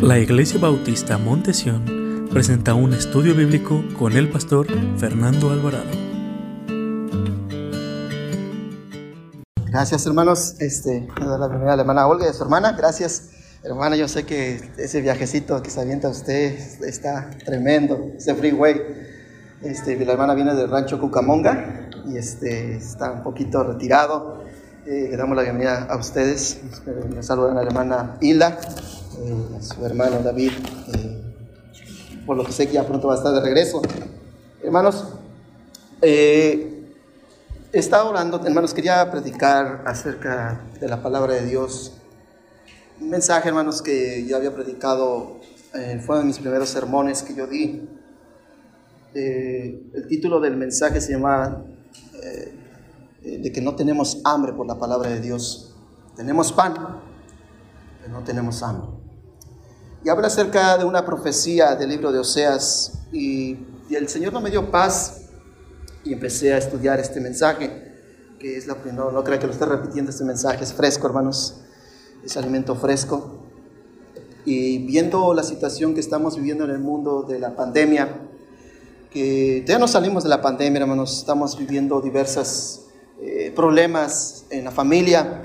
La Iglesia Bautista Montesión presenta un estudio bíblico con el pastor Fernando Alvarado. Gracias hermanos, este, la bienvenida a la hermana Olga y a su hermana, gracias. Hermana, yo sé que ese viajecito que se avienta usted está tremendo, ese freeway. Este, la hermana viene del rancho Cucamonga y este, está un poquito retirado. Eh, le damos la bienvenida a ustedes. Me saludan a la hermana Hilda, eh, su hermano David, eh, por lo que sé que ya pronto va a estar de regreso. Hermanos, he estado orando, hermanos, quería predicar acerca de la palabra de Dios. Un mensaje, hermanos, que yo había predicado, fue uno de mis primeros sermones que yo di. el título del mensaje se llama eh, de que no tenemos hambre por la palabra de Dios. Tenemos pan, pero no tenemos hambre. Y habla acerca de una profecía del libro de Oseas y, el Señor no me dio paz y empecé a estudiar este mensaje, que es la no, no creo que lo esté repitiendo, este mensaje es fresco, hermanos, es alimento fresco. Y viendo la situación que estamos viviendo en el mundo de la pandemia, que ya no salimos de la pandemia, hermanos, estamos viviendo diversas eh, problemas en la familia.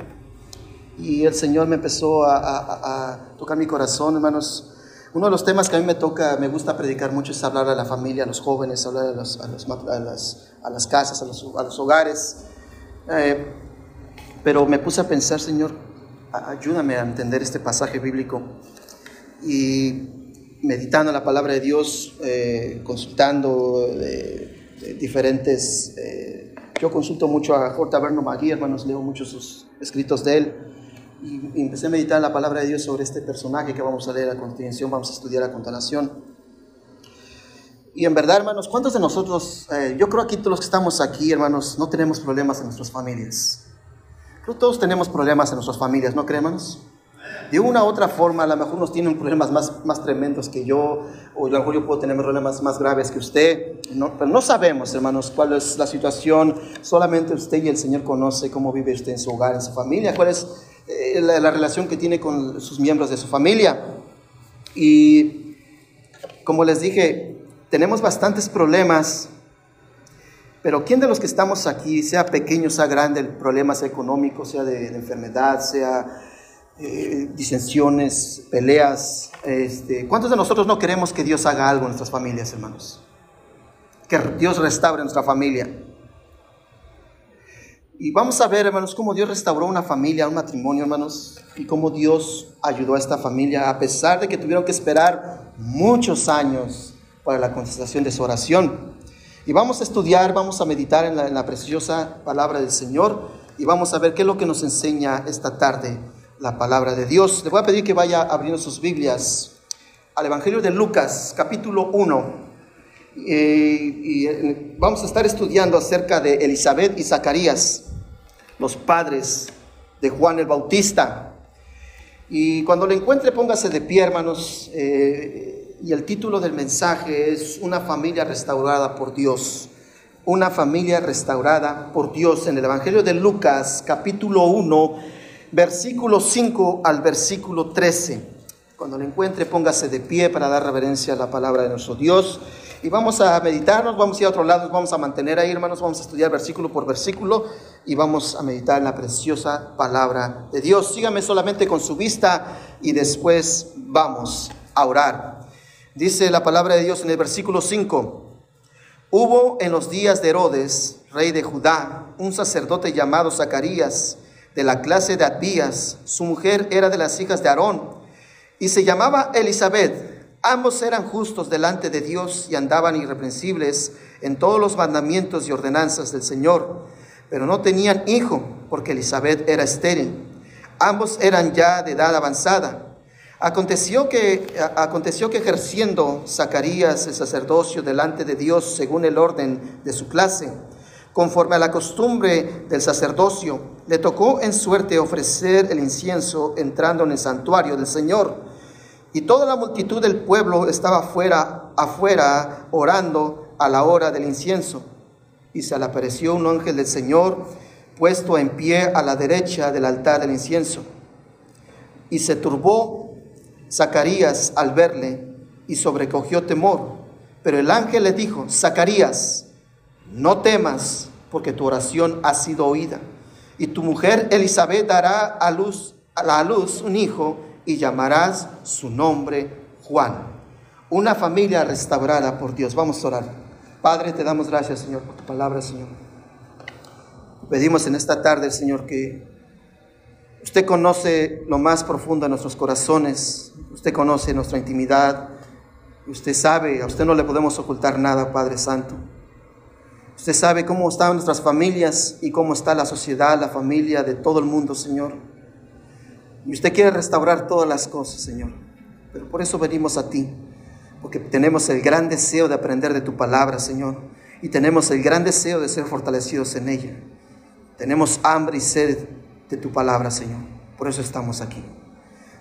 Y el Señor me empezó a, tocar mi corazón, hermanos. Uno de los temas que a mí me toca, me gusta predicar mucho es hablar a la familia, a los jóvenes, hablar a, los, a, las, a las, casas, a los, hogares. Eh, pero me puse a pensar, Señor, ayúdame a entender este pasaje bíblico. Y meditando la palabra de Dios, eh, consultando diferentes yo consulto mucho a J. Taberno Magui, hermanos, leo muchos sus escritos de él. Y, empecé a meditar la palabra de Dios sobre este personaje que vamos a leer a continuación, vamos a estudiar a continuación. Y en verdad, hermanos, ¿cuántos de nosotros, eh, yo creo aquí todos los que estamos aquí, hermanos, no tenemos problemas en nuestras familias? Creo que todos tenemos problemas en nuestras familias, ¿no creen, hermanos? de una u otra forma, a lo mejor nos tienen problemas más, más tremendos que yo, o a lo mejor yo puedo tener problemas más graves que usted, no, pero no sabemos, hermanos, cuál es la situación, solamente usted y el Señor conoce cómo vive usted en su hogar, en su familia, cuál es eh, la, la relación que tiene con sus miembros de su familia. Y como les dije, tenemos bastantes problemas pero ¿quién de los que estamos aquí, sea pequeño, sea grande, el problema sea económico, sea de, de enfermedad, sea eh, disensiones, peleas. Este, ¿Cuántos de nosotros no queremos que Dios haga algo en nuestras familias, hermanos? Que Dios restaure nuestra familia. Y vamos a ver, hermanos, cómo Dios restauró una familia, un matrimonio, hermanos, y cómo Dios ayudó a esta familia, a pesar de que tuvieron que esperar muchos años para la contestación de su oración. Y vamos a estudiar, vamos a meditar en la, preciosa palabra del Señor y vamos a ver qué es lo que nos enseña esta tarde la palabra de Dios. Le voy a pedir que vaya abriendo sus Biblias al Evangelio de Lucas, capítulo 1. y eh, vamos a estar estudiando acerca de Elizabeth y Zacarías, los padres de Juan el Bautista. Y cuando lo encuentre, póngase de pie, hermanos. Eh, y el título del mensaje es Una familia restaurada por Dios. Una familia restaurada por Dios. En el Evangelio de Lucas, capítulo 1 versículo 5 al versículo 13. Cuando lo encuentre, póngase de pie para dar reverencia a la palabra de nuestro Dios. Y vamos a meditarnos, vamos a ir a otro lado, vamos a mantener ahí, hermanos, vamos a estudiar versículo por versículo y vamos a meditar en la preciosa palabra de Dios. Sígame solamente con su vista y después vamos a orar. Dice la palabra de Dios en el versículo 5. Hubo en los días de Herodes, rey de Judá, un sacerdote llamado Zacarías de la clase de Abías. Su mujer era de las hijas de Aarón y se llamaba Elizabeth. Ambos eran justos delante de Dios y andaban irreprensibles en todos los mandamientos y ordenanzas del Señor, pero no tenían hijo porque Elizabeth era estéril. Ambos eran ya de edad avanzada. Aconteció que, aconteció que ejerciendo Zacarías el sacerdocio delante de Dios según el orden de su clase, conforme a la costumbre del sacerdocio, le tocó en suerte ofrecer el incienso entrando en el santuario del Señor. Y toda la multitud del pueblo estaba afuera, afuera orando a la hora del incienso. Y se le apareció un ángel del Señor puesto en pie a la derecha del altar del incienso. Y se turbó Zacarías al verle y sobrecogió temor. Pero el ángel le dijo, Zacarías, no temas, porque tu oración ha sido oída. Y tu mujer Elizabeth dará a luz a la luz un hijo y llamarás su nombre Juan. Una familia restaurada por Dios. Vamos a orar. Padre, te damos gracias, Señor, por tu palabra, Señor. Pedimos en esta tarde, Señor, que usted conoce lo más profundo de nuestros corazones. Usted conoce nuestra intimidad. Usted sabe, a usted no le podemos ocultar nada, Padre Santo. Usted sabe cómo están nuestras familias y cómo está la sociedad, la familia de todo el mundo, Señor. Y usted quiere restaurar todas las cosas, Señor. Pero por eso venimos a ti, porque tenemos el gran deseo de aprender de tu palabra, Señor. Y tenemos el gran deseo de ser fortalecidos en ella. Tenemos hambre y sed de tu palabra, Señor. Por eso estamos aquí.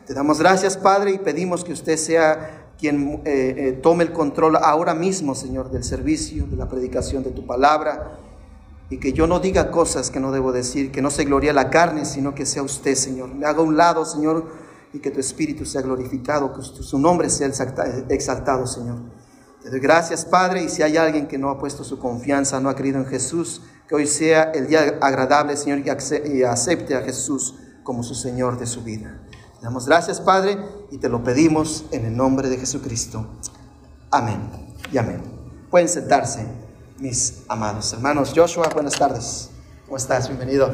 Te damos gracias, Padre, y pedimos que usted sea quien eh, eh, tome el control ahora mismo, Señor, del servicio, de la predicación de tu palabra, y que yo no diga cosas que no debo decir, que no se gloria la carne, sino que sea usted, Señor. Me haga un lado, Señor, y que tu espíritu sea glorificado, que su nombre sea exaltado, Señor. Te doy gracias, Padre, y si hay alguien que no ha puesto su confianza, no ha creído en Jesús, que hoy sea el día agradable, Señor, y acepte a Jesús como su Señor de su vida. Te damos gracias, Padre, y te lo pedimos en el nombre de Jesucristo. Amén y amén. Pueden sentarse, mis amados hermanos. Joshua, buenas tardes. ¿Cómo estás? Bienvenido.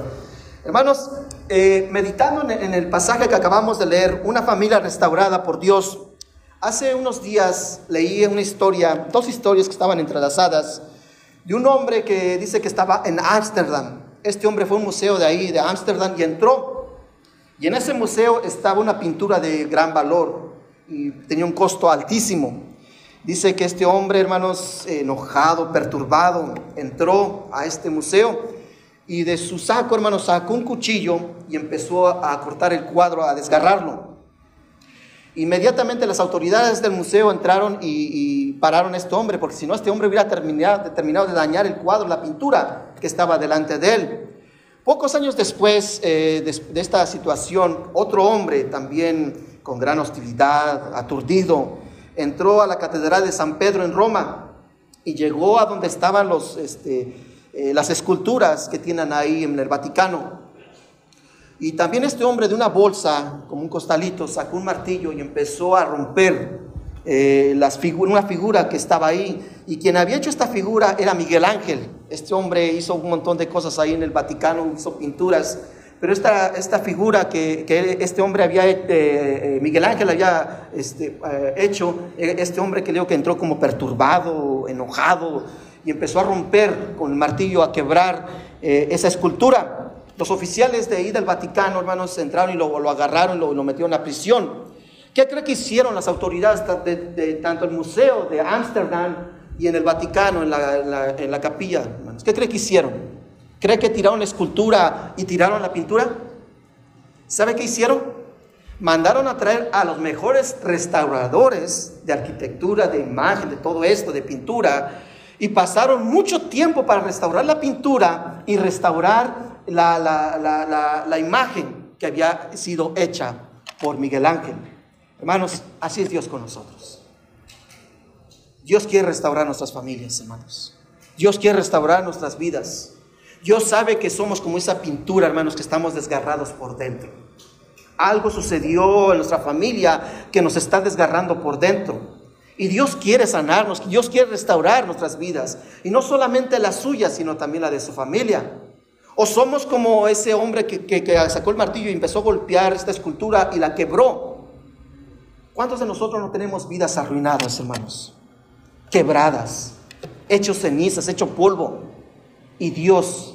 Hermanos, eh, meditando en el pasaje que acabamos de leer, una familia restaurada por Dios, hace unos días leí una historia, dos historias que estaban entrelazadas, de un hombre que dice que estaba en Ámsterdam. Este hombre fue a un museo de ahí, de Ámsterdam, y entró y en ese museo estaba una pintura de gran valor y tenía un costo altísimo. Dice que este hombre, hermanos, enojado, perturbado, entró a este museo y de su saco, hermanos, sacó un cuchillo y empezó a cortar el cuadro, a desgarrarlo. Inmediatamente las autoridades del museo entraron y, pararon a este hombre, porque si no, este hombre hubiera terminado, de dañar el cuadro, la pintura que estaba delante de él. Pocos años después eh, de, esta situación, otro hombre también con gran hostilidad, aturdido, entró a la Catedral de San Pedro en Roma y llegó a donde estaban los, este, eh, las esculturas que tienen ahí en el Vaticano. Y también este hombre de una bolsa, como un costalito, sacó un martillo y empezó a romper eh, las una figura que estaba ahí. Y quien había hecho esta figura era Miguel Ángel. Este hombre hizo un montón de cosas ahí en el Vaticano, hizo pinturas. Pero esta, esta figura que, que este hombre había, eh, eh, Miguel Ángel había este, hecho, este hombre que leo que entró como perturbado, enojado, y empezó a romper con el martillo, a quebrar esa escultura. Los oficiales de ahí del Vaticano, hermanos, entraron y lo, lo agarraron, lo, lo metieron a prisión. ¿Qué cree que hicieron las autoridades de, tanto el Museo de Ámsterdam y en el Vaticano, en la, capilla? Hermanos? ¿Qué cree que hicieron? ¿Cree que tiraron la escultura y tiraron la pintura? ¿Sabe qué hicieron? Mandaron a traer a los mejores restauradores de arquitectura, de imagen, de todo esto, de pintura, y pasaron mucho tiempo para restaurar la pintura y restaurar la, la imagen que había sido hecha por Miguel Ángel. Hermanos, así es Dios con nosotros. Dios quiere restaurar nuestras familias, hermanos. Dios quiere restaurar nuestras vidas. Dios sabe que somos como esa pintura, hermanos, que estamos desgarrados por dentro. Algo sucedió en nuestra familia que nos está desgarrando por dentro. Y Dios quiere sanarnos, Dios quiere restaurar nuestras vidas. Y no solamente la suya, sino también la de su familia. O somos como ese hombre que, que sacó el martillo y empezó a golpear esta escultura y la quebró. ¿Cuántos de nosotros no tenemos vidas arruinadas, hermanos? Quebradas, hechos cenizas, hecho polvo. Y Dios,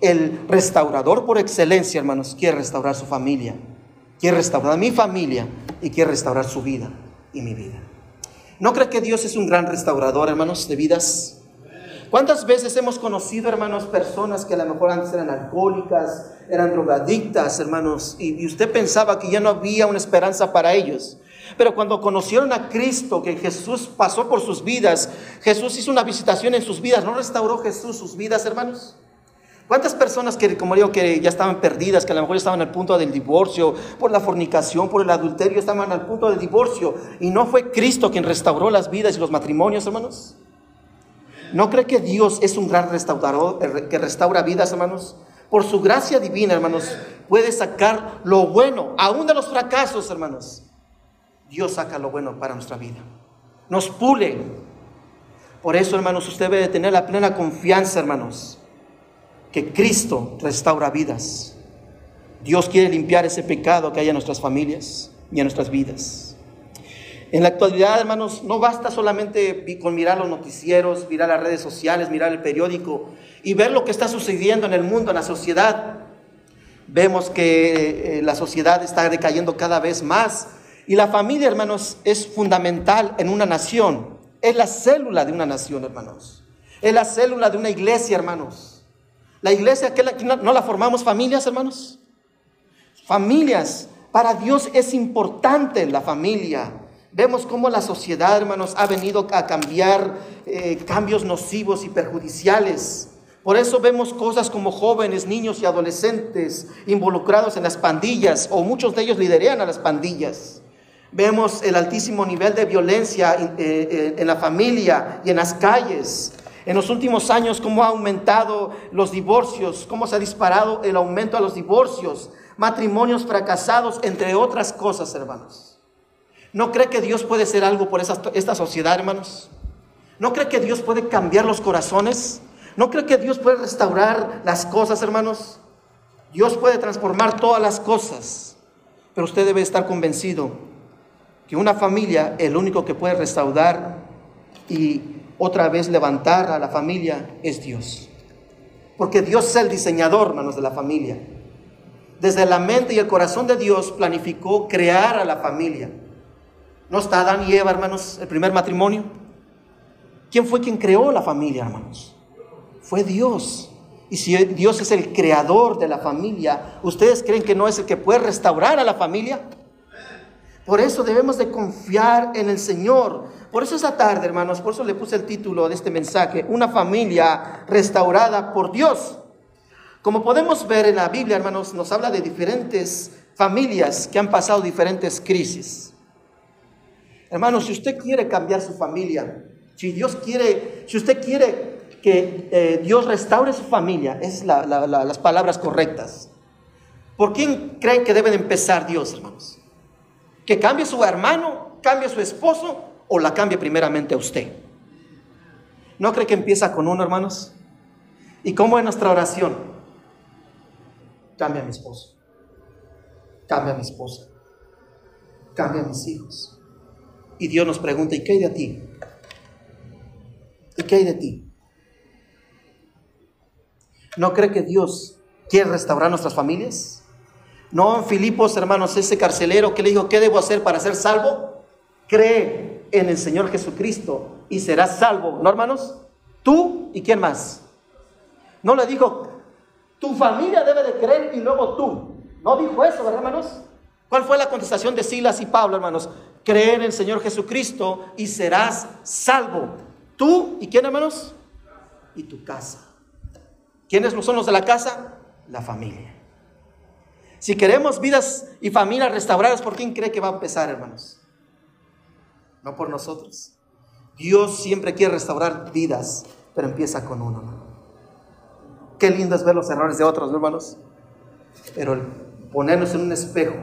el restaurador por excelencia, hermanos, quiere restaurar su familia, quiere restaurar mi familia y quiere restaurar su vida y mi vida. ¿No cree que Dios es un gran restaurador, hermanos, de vidas? ¿Cuántas veces hemos conocido, hermanos, personas que a lo mejor antes eran alcohólicas, eran drogadictas, hermanos, y, y usted pensaba que ya no había una esperanza para ellos? Pero cuando conocieron a Cristo, que Jesús pasó por sus vidas, Jesús hizo una visitación en sus vidas. ¿No restauró Jesús sus vidas, hermanos? ¿Cuántas personas que, como digo, que ya estaban perdidas, que a lo mejor estaban al punto del divorcio, por la fornicación, por el adulterio, estaban al punto del divorcio? ¿Y no fue Cristo quien restauró las vidas y los matrimonios, hermanos? ¿No cree que Dios es un gran restaurador eh, que restaura vidas, hermanos? Por su gracia divina, hermanos, puede sacar lo bueno, aún de los fracasos, hermanos. Dios saca lo bueno para nuestra vida. Nos pule. Por eso, hermanos, usted debe tener la plena confianza, hermanos que Cristo restaura vidas. Dios quiere limpiar ese pecado que hay en nuestras familias y en nuestras vidas. En la actualidad, hermanos, no basta solamente con mirar los noticieros, mirar las redes sociales, mirar el periódico y ver lo que está sucediendo en el mundo, en la sociedad. Vemos que eh, la sociedad está decayendo cada vez más y la familia, hermanos, es fundamental en una nación. Es la célula de una nación, hermanos. Es la célula de una iglesia, hermanos. La iglesia, que no la formamos familias, hermanos? Familias. Para Dios es importante la familia. Vemos cómo la sociedad, hermanos, ha venido a cambiar eh, cambios nocivos y perjudiciales. Por eso vemos cosas como jóvenes, niños y adolescentes involucrados en las pandillas, o muchos de ellos liderean a las pandillas. Vemos el altísimo nivel de violencia eh, eh, en la familia y en las calles. En los últimos años, cómo ha aumentado los divorcios, cómo se ha disparado el aumento a los divorcios, matrimonios fracasados, entre otras cosas, hermanos. ¿No cree que Dios puede hacer algo por esta sociedad, hermanos? ¿No cree que Dios puede cambiar los corazones? ¿No cree que Dios puede restaurar las cosas, hermanos? Dios puede transformar todas las cosas, pero usted debe estar convencido que una familia, el único que puede restaurar y otra vez levantar a la familia es Dios. Porque Dios es el diseñador, hermanos, de la familia. Desde la mente y el corazón de Dios planificó crear a la familia. ¿No está Adán y Eva, hermanos, el primer matrimonio? ¿Quién fue quien creó la familia, hermanos? Fue Dios. Y si Dios es el creador de la familia, ¿ustedes creen que no es el que puede restaurar a la familia? Por eso debemos de confiar en el Señor. Por eso esa tarde, hermanos, por eso le puse el título de este mensaje, una familia restaurada por Dios. Como podemos ver en la Biblia, hermanos, nos habla de diferentes familias que han pasado diferentes crisis. Hermanos, si usted quiere cambiar su familia, si Dios quiere, si usted quiere que eh, Dios restaure su familia, es las palabras correctas. ¿Por quién creen que debe de empezar Dios, hermanos? que cambie su hermano, cambie su esposo o la cambie primeramente a usted. ¿No cree que empieza con uno, hermanos? ¿Y cómo es nuestra oración? Cambia a mi esposo, cambia a mi esposa, cambia a mis hijos. Y Dios nos pregunta, ¿y qué hay de ti? ¿Y qué hay de ti? ¿No cree que Dios quiere restaurar nuestras familias? No Filipos, hermanos, ese carcelero que le dijo, ¿qué debo hacer para ser salvo? Cree en el Señor Jesucristo y serás salvo, ¿no, hermanos? Tú y quién más. No le dijo, tu familia debe de creer y luego tú. No dijo eso, ¿verdad, hermanos? ¿Cuál fue la contestación de Silas y Pablo, hermanos? Cree en el Señor Jesucristo y serás salvo. Tú y quién, hermanos? Y tu casa. ¿Quiénes son los de la casa? La familia. Si queremos vidas y familias restauradas, ¿por quién cree que va a empezar, hermanos? No por nosotros. Dios siempre quiere restaurar vidas, pero empieza con uno. Qué lindo es ver los errores de otros, hermanos. Pero ponernos en un espejo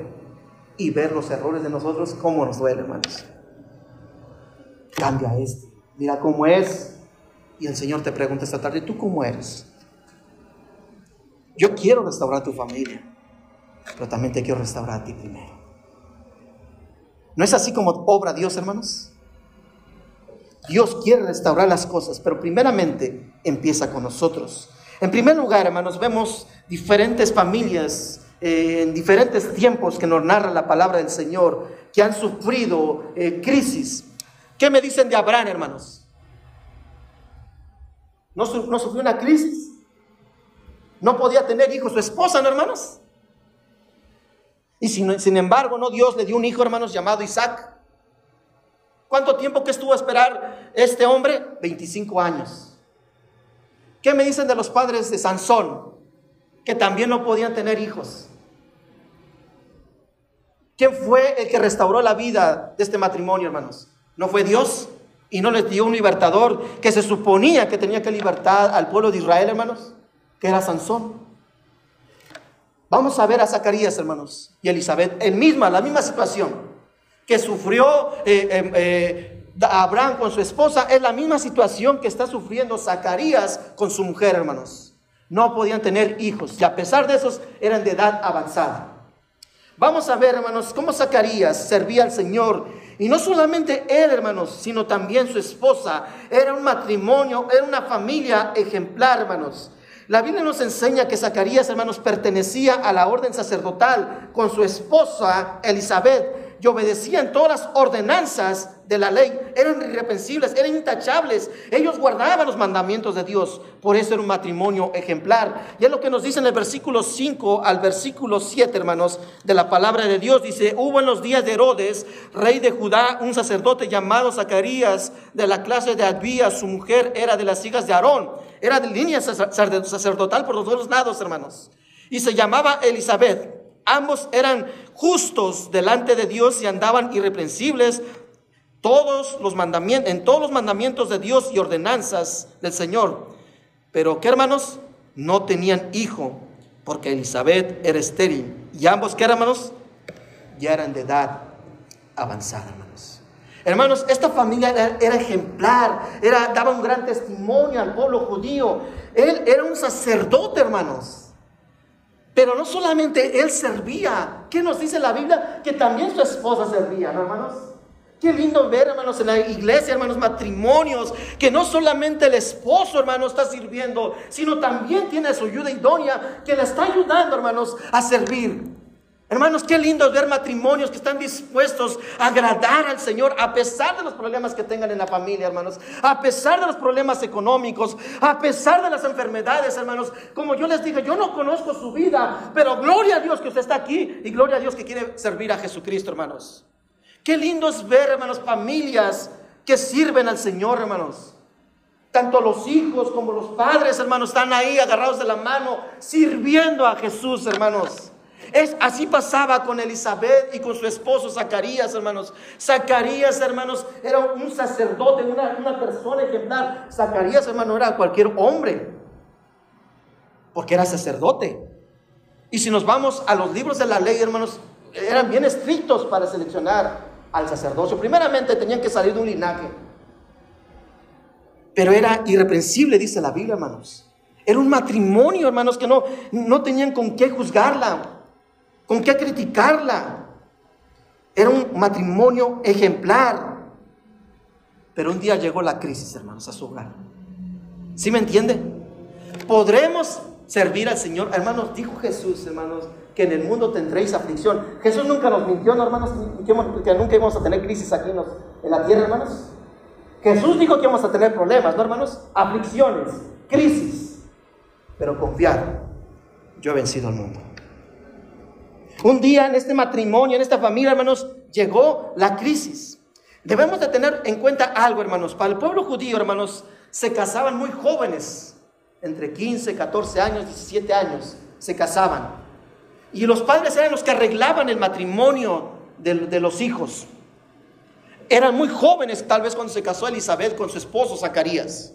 y ver los errores de nosotros, ¿cómo nos duele, hermanos? Cambia este. Mira cómo es. Y el Señor te pregunta esta tarde, ¿tú cómo eres? Yo quiero restaurar tu familia pero también te quiero restaurar a ti primero. ¿No es así como obra Dios, hermanos? Dios quiere restaurar las cosas, pero primeramente empieza con nosotros. En primer lugar, hermanos, vemos diferentes familias eh, en diferentes tiempos que nos narra la palabra del Señor, que han sufrido eh, crisis. ¿Qué me dicen de Abraham, hermanos? ¿No, ¿No, sufrió una crisis? ¿No podía tener hijos su esposa, no, hermanos? Y sin, embargo, no, Dios le dio un hijo, hermanos, llamado Isaac. ¿Cuánto tiempo que estuvo a esperar este hombre? 25 años. ¿Qué me dicen de los padres de Sansón? que también no podían tener hijos. ¿Quién fue el que restauró la vida de este matrimonio, hermanos? ¿No fue Dios? Y no les dio un libertador que se suponía que tenía que libertar al pueblo de Israel, hermanos, que era Sansón. Vamos a ver a Zacarías, hermanos, y Elizabeth, en misma, la misma situación que sufrió eh, eh, eh, Abraham con su esposa, es la misma situación que está sufriendo Zacarías con su mujer, hermanos. No podían tener hijos y a pesar de eso eran de edad avanzada. Vamos a ver, hermanos, cómo Zacarías servía al Señor. Y no solamente él, hermanos, sino también su esposa. Era un matrimonio, era una familia ejemplar, hermanos. La Biblia nos enseña que Zacarías, hermanos, pertenecía a la orden sacerdotal con su esposa Elizabeth y obedecían todas las ordenanzas de la ley. Eran irreprensibles, eran intachables. Ellos guardaban los mandamientos de Dios. Por eso era un matrimonio ejemplar. Y es lo que nos dice en el versículo 5 al versículo 7, hermanos, de la palabra de Dios. Dice, hubo en los días de Herodes, rey de Judá, un sacerdote llamado Zacarías, de la clase de Abías. Su mujer era de las hijas de Aarón. Era de línea sacerdotal por los dos lados, hermanos. Y se llamaba Elizabeth. Ambos eran justos delante de Dios y andaban irreprensibles todos los mandamientos, en todos los mandamientos de Dios y ordenanzas del Señor. Pero ¿qué hermanos? No tenían hijo, porque Elizabeth era estéril. Y ambos, ¿qué hermanos? Ya eran de edad avanzada, hermanos. Hermanos, esta familia era, era, ejemplar, era, daba un gran testimonio al pueblo judío. Él era un sacerdote, hermanos. Pero no solamente él servía, ¿qué nos dice la Biblia? Que también su esposa servía, ¿no, hermanos? Qué lindo ver, hermanos, en la iglesia, hermanos, matrimonios, que no solamente el esposo, hermano, está sirviendo, sino también tiene su ayuda idónea que le está ayudando, hermanos, a servir. Hermanos, qué lindo ver matrimonios que están dispuestos a agradar al Señor a pesar de los problemas que tengan en la familia, hermanos, a pesar de los problemas económicos, a pesar de las enfermedades, hermanos. Como yo les dije, yo no conozco su vida, pero gloria a Dios que usted está aquí y gloria a Dios que quiere servir a Jesucristo, hermanos. Qué lindo es ver, hermanos, familias que sirven al Señor, hermanos. Tanto los hijos como los padres, hermanos, están ahí agarrados de la mano, sirviendo a Jesús, hermanos. Es, así pasaba con Elizabeth y con su esposo Zacarías, hermanos. Zacarías, hermanos, era un sacerdote, una, una persona ejemplar. Zacarías, hermano, era cualquier hombre, porque era sacerdote. Y si nos vamos a los libros de la ley, hermanos, eran bien estrictos para seleccionar al sacerdocio. Primeramente tenían que salir de un linaje. Pero era irreprensible, dice la Biblia, hermanos. Era un matrimonio, hermanos, que no, no tenían con qué juzgarla. ¿Con qué criticarla? Era un matrimonio ejemplar. Pero un día llegó la crisis, hermanos, a su hogar. ¿Sí me entiende? Podremos servir al Señor. Hermanos, dijo Jesús, hermanos, que en el mundo tendréis aflicción. Jesús nunca nos mintió, ¿no, hermanos? Que nunca íbamos a tener crisis aquí en, la tierra, hermanos. Jesús dijo que íbamos a tener problemas, ¿no, hermanos? Aflicciones, crisis. Pero confiar, yo he vencido al mundo. Un día en este matrimonio, en esta familia, hermanos, llegó la crisis. Debemos de tener en cuenta algo, hermanos. Para el pueblo judío, hermanos, se casaban muy jóvenes, entre 15, 14 años, 17 años, se casaban. Y los padres eran los que arreglaban el matrimonio de, los hijos. Eran muy jóvenes, tal vez cuando se casó Elizabeth con su esposo Zacarías.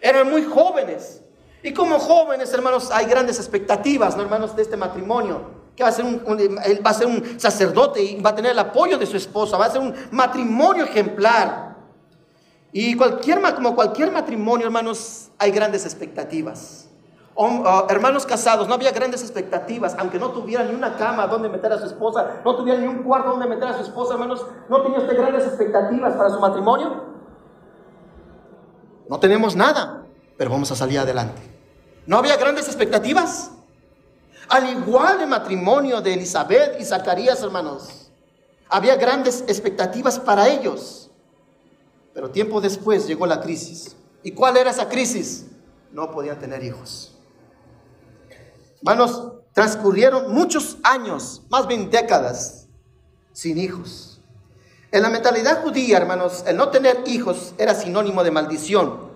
Eran muy jóvenes. Y como jóvenes, hermanos, hay grandes expectativas, ¿no, hermanos, de este matrimonio va a ser un, va a ser un sacerdote y va a tener el apoyo de su esposa, va a ser un matrimonio ejemplar. Y cualquier, como cualquier matrimonio, hermanos, hay grandes expectativas. Ah, hermanos casados, no había grandes expectativas, aunque no tuvieran ni una cama donde meter a su esposa, no tuvieran ni un cuarto donde meter a su esposa, hermanos, no tenía usted grandes expectativas para su matrimonio. No tenemos nada, pero vamos a salir adelante. ¿No había grandes expectativas? Al igual de matrimonio de Elizabeth y Zacarías, hermanos, había grandes expectativas para ellos. Pero tiempo después llegó la crisis. ¿Y cuál era esa crisis? No podían tener hijos. Hermanos, transcurrieron muchos años, más bien décadas, sin hijos. En la mentalidad judía, hermanos, el no tener hijos era sinónimo de maldición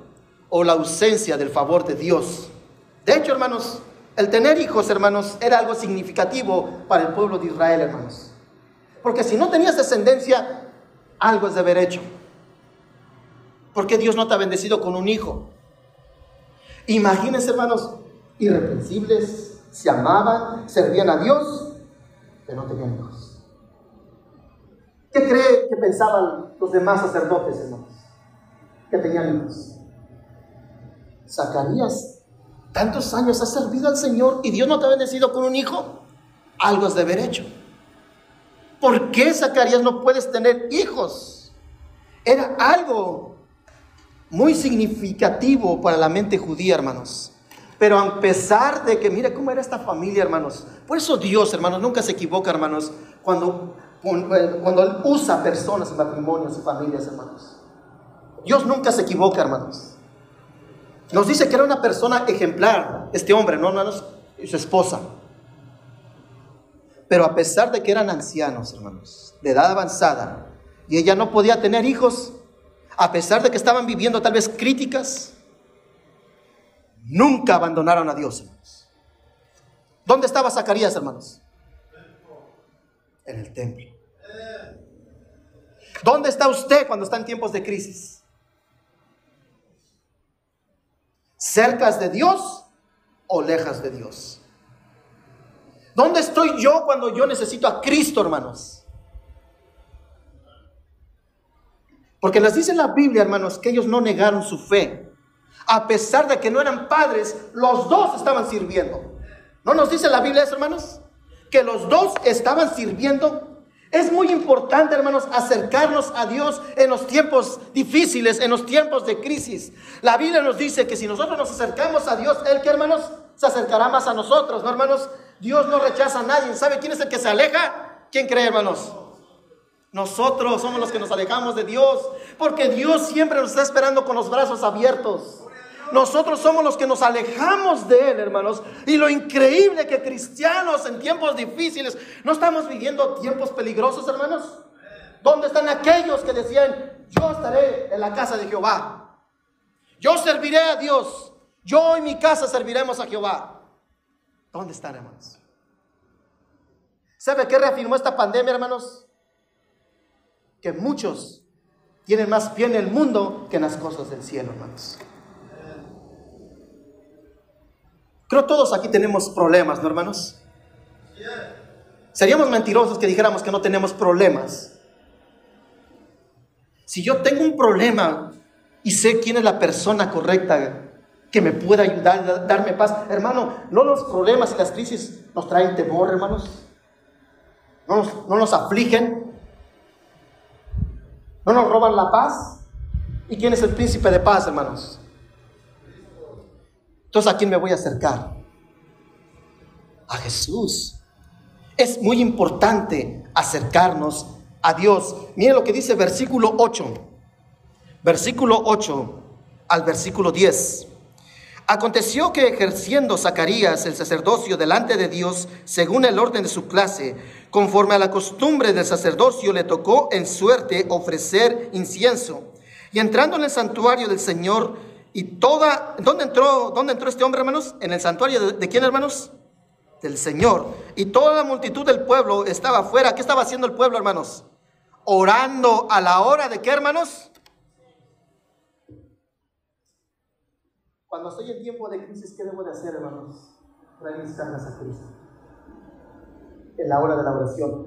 o la ausencia del favor de Dios. De hecho, hermanos, El tener hijos, hermanos, era algo significativo para el pueblo de Israel, hermanos. Porque si no tenías descendencia, algo es de haber hecho. ¿Por qué Dios no te ha bendecido con un hijo? Imagínense, hermanos, irreprensibles, se amaban, servían a Dios, pero no tenían hijos. ¿Qué cree que pensaban los demás sacerdotes, hermanos? Que tenían hijos. Zacarías, tantos años has servido al Señor y Dios no te ha bendecido con un hijo. Algo es de haber hecho. ¿Por qué, Zacarías, no puedes tener hijos? Era algo muy significativo para la mente judía, hermanos. Pero a pesar de que, mire cómo era esta familia, hermanos. Por eso Dios, hermanos, nunca se equivoca, hermanos, cuando, cuando Él usa personas en matrimonios y familias, hermanos. Dios nunca se equivoca, hermanos. Nos dice que era una persona ejemplar, este hombre, ¿no, hermanos? Y su esposa. Pero a pesar de que eran ancianos, hermanos, de edad avanzada, y ella no podía tener hijos, a pesar de que estaban viviendo tal vez críticas, nunca abandonaron a Dios, hermanos. ¿Dónde estaba Zacarías, hermanos? En el templo. ¿Dónde está usted cuando está en tiempos de crisis? ¿Cercas de Dios o lejas de Dios? ¿Dónde estoy yo cuando yo necesito a Cristo, hermanos? Porque les dice la Biblia, hermanos, que ellos no negaron su fe. A pesar de que no eran padres, los dos estaban sirviendo. ¿No nos dice la Biblia eso, hermanos? Que los dos estaban sirviendo. Es muy importante, hermanos, acercarnos a Dios en los tiempos difíciles, en los tiempos de crisis. La Biblia nos dice que si nosotros nos acercamos a Dios, Él que, hermanos, se acercará más a nosotros, ¿no, hermanos? Dios no rechaza a nadie. ¿Sabe quién es el que se aleja? ¿Quién cree, hermanos? Nosotros somos los que nos alejamos de Dios, porque Dios siempre nos está esperando con los brazos abiertos. Nosotros somos los que nos alejamos de Él, hermanos. Y lo increíble que cristianos en tiempos difíciles, no estamos viviendo tiempos peligrosos, hermanos. ¿Dónde están aquellos que decían, yo estaré en la casa de Jehová? Yo serviré a Dios. Yo y mi casa serviremos a Jehová. ¿Dónde están, hermanos? ¿Sabe qué reafirmó esta pandemia, hermanos? Que muchos tienen más pie en el mundo que en las cosas del cielo, hermanos. Creo todos aquí tenemos problemas, ¿no, hermanos? Seríamos mentirosos que dijéramos que no tenemos problemas. Si yo tengo un problema y sé quién es la persona correcta que me pueda ayudar, darme paz, hermano, no los problemas y las crisis nos traen temor, hermanos. No no nos afligen. No nos roban la paz. ¿Y quién es el príncipe de paz, hermanos? Entonces, ¿a quién me voy a acercar? A Jesús. Es muy importante acercarnos a Dios. Miren lo que dice versículo 8. Versículo 8 al versículo 10. Aconteció que ejerciendo Zacarías el sacerdocio delante de Dios, según el orden de su clase, conforme a la costumbre del sacerdocio, le tocó en suerte ofrecer incienso. Y entrando en el santuario del Señor, y toda, ¿dónde entró, dónde entró este hombre, hermanos? En el santuario de, quién, hermanos? Del Señor. Y toda la multitud del pueblo estaba afuera. ¿Qué estaba haciendo el pueblo, hermanos? Orando a la hora de qué, hermanos? Cuando estoy en tiempo de crisis, ¿qué debo de hacer, hermanos? Traer mis cargas a Cristo. En la hora de la oración.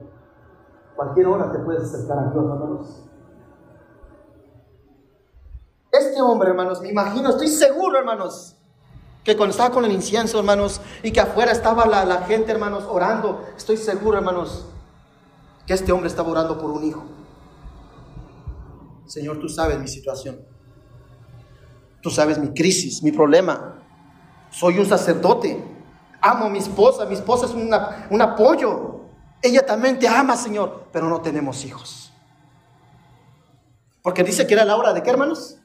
Cualquier hora te puedes acercar a Dios, hermanos. Este hombre, hermanos, me imagino, estoy seguro, hermanos, que cuando estaba con el incienso, hermanos, y que afuera estaba la, gente, hermanos, orando, estoy seguro, hermanos, que este hombre estaba orando por un hijo. Señor, tú sabes mi situación. Tú sabes mi crisis, mi problema. Soy un sacerdote. Amo a mi esposa. Mi esposa es un apoyo. Ella también te ama, Señor, pero no tenemos hijos. Porque dice que era la hora de qué, hermanos?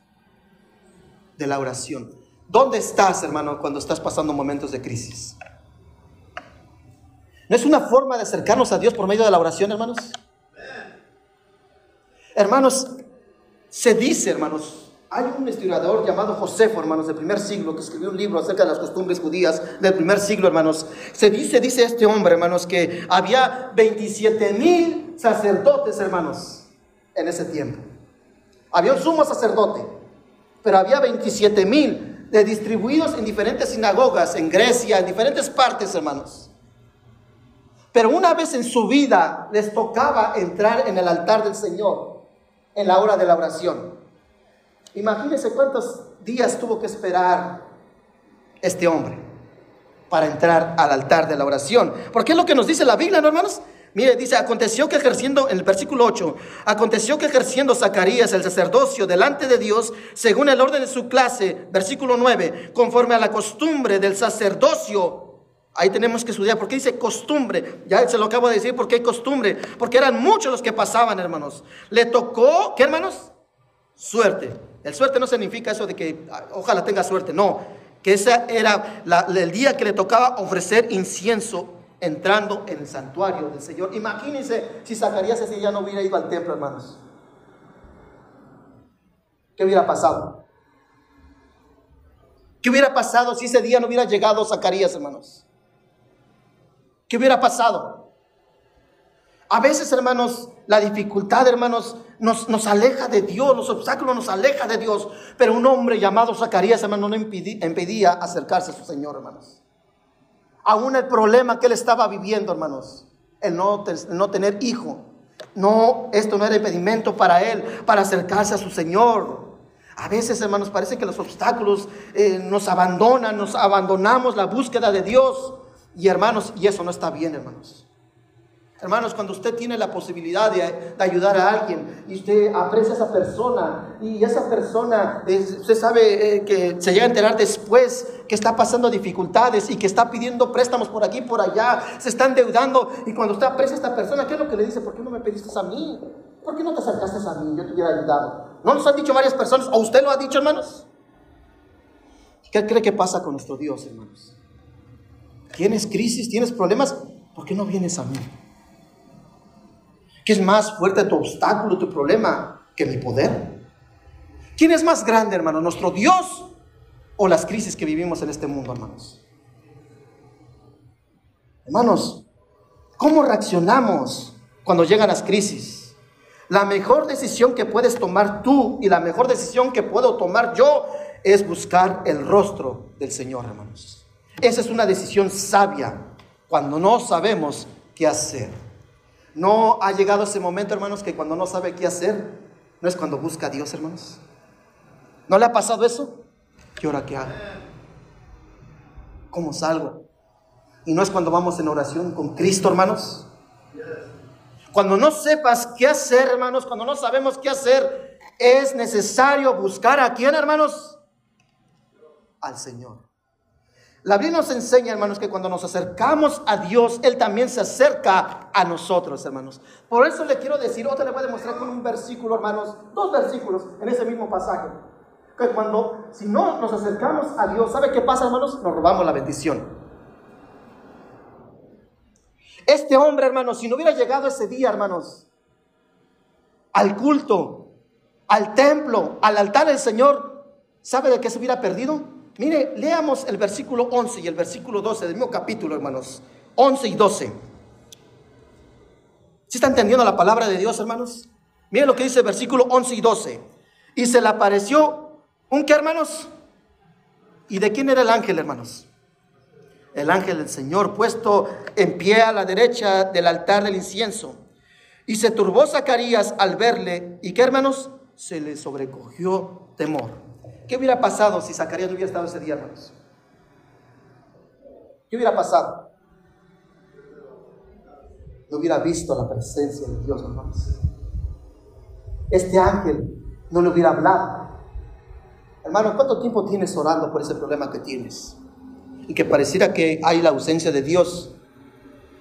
De la oración. ¿Dónde estás, hermano, cuando estás pasando momentos de crisis? ¿No es una forma de acercarnos a Dios por medio de la oración, hermanos? Hermanos, se dice, hermanos, Hay un historiador llamado Josefo, hermanos, del primer siglo, que escribió un libro acerca de las costumbres judías del primer siglo, hermanos. Se dice, dice este hombre, hermanos, que había 27 mil sacerdotes, hermanos, en ese tiempo. Había un sumo sacerdote, pero había 27 mil distribuidos en diferentes sinagogas, en Grecia, en diferentes partes, hermanos. Pero una vez en su vida les tocaba entrar en el altar del Señor en la hora de la oración. Imagínense cuántos días tuvo que esperar este hombre para entrar al altar de la oración. Porque es lo que nos dice la Biblia, ¿no, hermanos? Mire, dice, aconteció que ejerciendo, en el versículo 8, aconteció que ejerciendo Zacarías el sacerdocio delante de Dios, según el orden de su clase, versículo 9, conforme a la costumbre del sacerdocio, Ahí tenemos que estudiar. porque dice costumbre? Ya se lo acabo de decir. ¿Por qué costumbre? Porque eran muchos los que pasaban, hermanos. Le tocó, ¿qué hermanos? Suerte. El suerte no significa eso de que ah, ojalá tenga suerte. No. Que ese era el día que le tocaba ofrecer incienso entrando en el santuario del Señor. Imagínense si Zacarías ese día no hubiera ido al templo, hermanos. ¿Qué hubiera pasado? ¿Qué hubiera pasado si ese día no hubiera llegado Zacarías, hermanos? ¿Qué hubiera pasado? A veces, hermanos, la dificultad, hermanos, nos, nos, aleja de Dios, los obstáculos nos aleja de Dios. Pero un hombre llamado Zacarías, hermano, no impedía, acercarse a su Señor, hermanos. Aún el problema que él estaba viviendo, hermanos, el no, no tener hijo, no, esto no era impedimento para él, para acercarse a su Señor. A veces, hermanos, parece que los obstáculos eh, nos abandonan, nos abandonamos la búsqueda de Dios. Y hermanos, y eso no está bien, hermanos. Hermanos, cuando usted tiene la posibilidad de, ayudar a alguien y usted aprecia a esa persona y esa persona, usted sabe eh, que se llega a enterar después que está pasando dificultades y que está pidiendo préstamos por aquí, por allá, se está endeudando y cuando usted aprecia a esta persona, ¿qué es lo que le dice? ¿Por qué no me pediste a mí? ¿Por qué no te acercaste a mí? Yo te hubiera ayudado. ¿No nos han dicho varias personas? ¿O usted lo ha dicho, hermanos? ¿Qué cree que pasa con nuestro Dios, hermanos? ¿Tienes crisis? ¿Tienes problemas? ¿Por qué no vienes a mí? ¿Qué es más fuerte tu obstáculo, tu problema, que mi poder? ¿Quién es más grande, hermano? ¿Nuestro Dios o las crisis que vivimos en este mundo, hermanos? Hermanos, ¿cómo reaccionamos cuando llegan las crisis? La mejor decisión que puedes tomar tú y la mejor decisión que puedo tomar yo es buscar el rostro del Señor, hermanos. Esa es una decisión sabia cuando no sabemos qué hacer. No ha llegado ese momento, hermanos, que cuando no sabe qué hacer, no es cuando busca a Dios, hermanos. ¿No le ha pasado eso? ¿Qué hora qué hago? ¿Cómo salgo? Y no es cuando vamos en oración con Cristo, hermanos. Cuando no sepas qué hacer, hermanos, cuando no sabemos qué hacer, es necesario buscar a quién, hermanos? Al Señor. La Biblia nos enseña, hermanos, que cuando nos acercamos a Dios, Él también se acerca a nosotros, hermanos. Por eso le quiero decir, otra le voy a demostrar con un versículo, hermanos, dos versículos en ese mismo pasaje. Que cuando, si no nos acercamos a Dios, ¿sabe qué pasa, hermanos? Nos robamos la bendición. Este hombre, hermanos, si no hubiera llegado ese día, hermanos, al culto, al templo, al altar del Señor, ¿sabe de qué se hubiera perdido? Mire, leamos el versículo 11 y el versículo 12 del mismo capítulo, hermanos. 11 y 12. ¿Sí está entendiendo la palabra de Dios, hermanos? Mire lo que dice el versículo 11 y 12. Y se le apareció un qué, hermanos? ¿Y de quién era el ángel, hermanos? El ángel del Señor, puesto en pie a la derecha del altar del incienso. Y se turbó Zacarías al verle. ¿Y qué, hermanos? Se le sobrecogió temor. ¿Qué hubiera pasado si Zacarías no hubiera estado ese día, hermanos? ¿Qué hubiera pasado? No hubiera visto la presencia de Dios, hermanos. Este ángel no le hubiera hablado. Hermano, ¿cuánto tiempo tienes orando por ese problema que tienes? Y que pareciera que hay la ausencia de Dios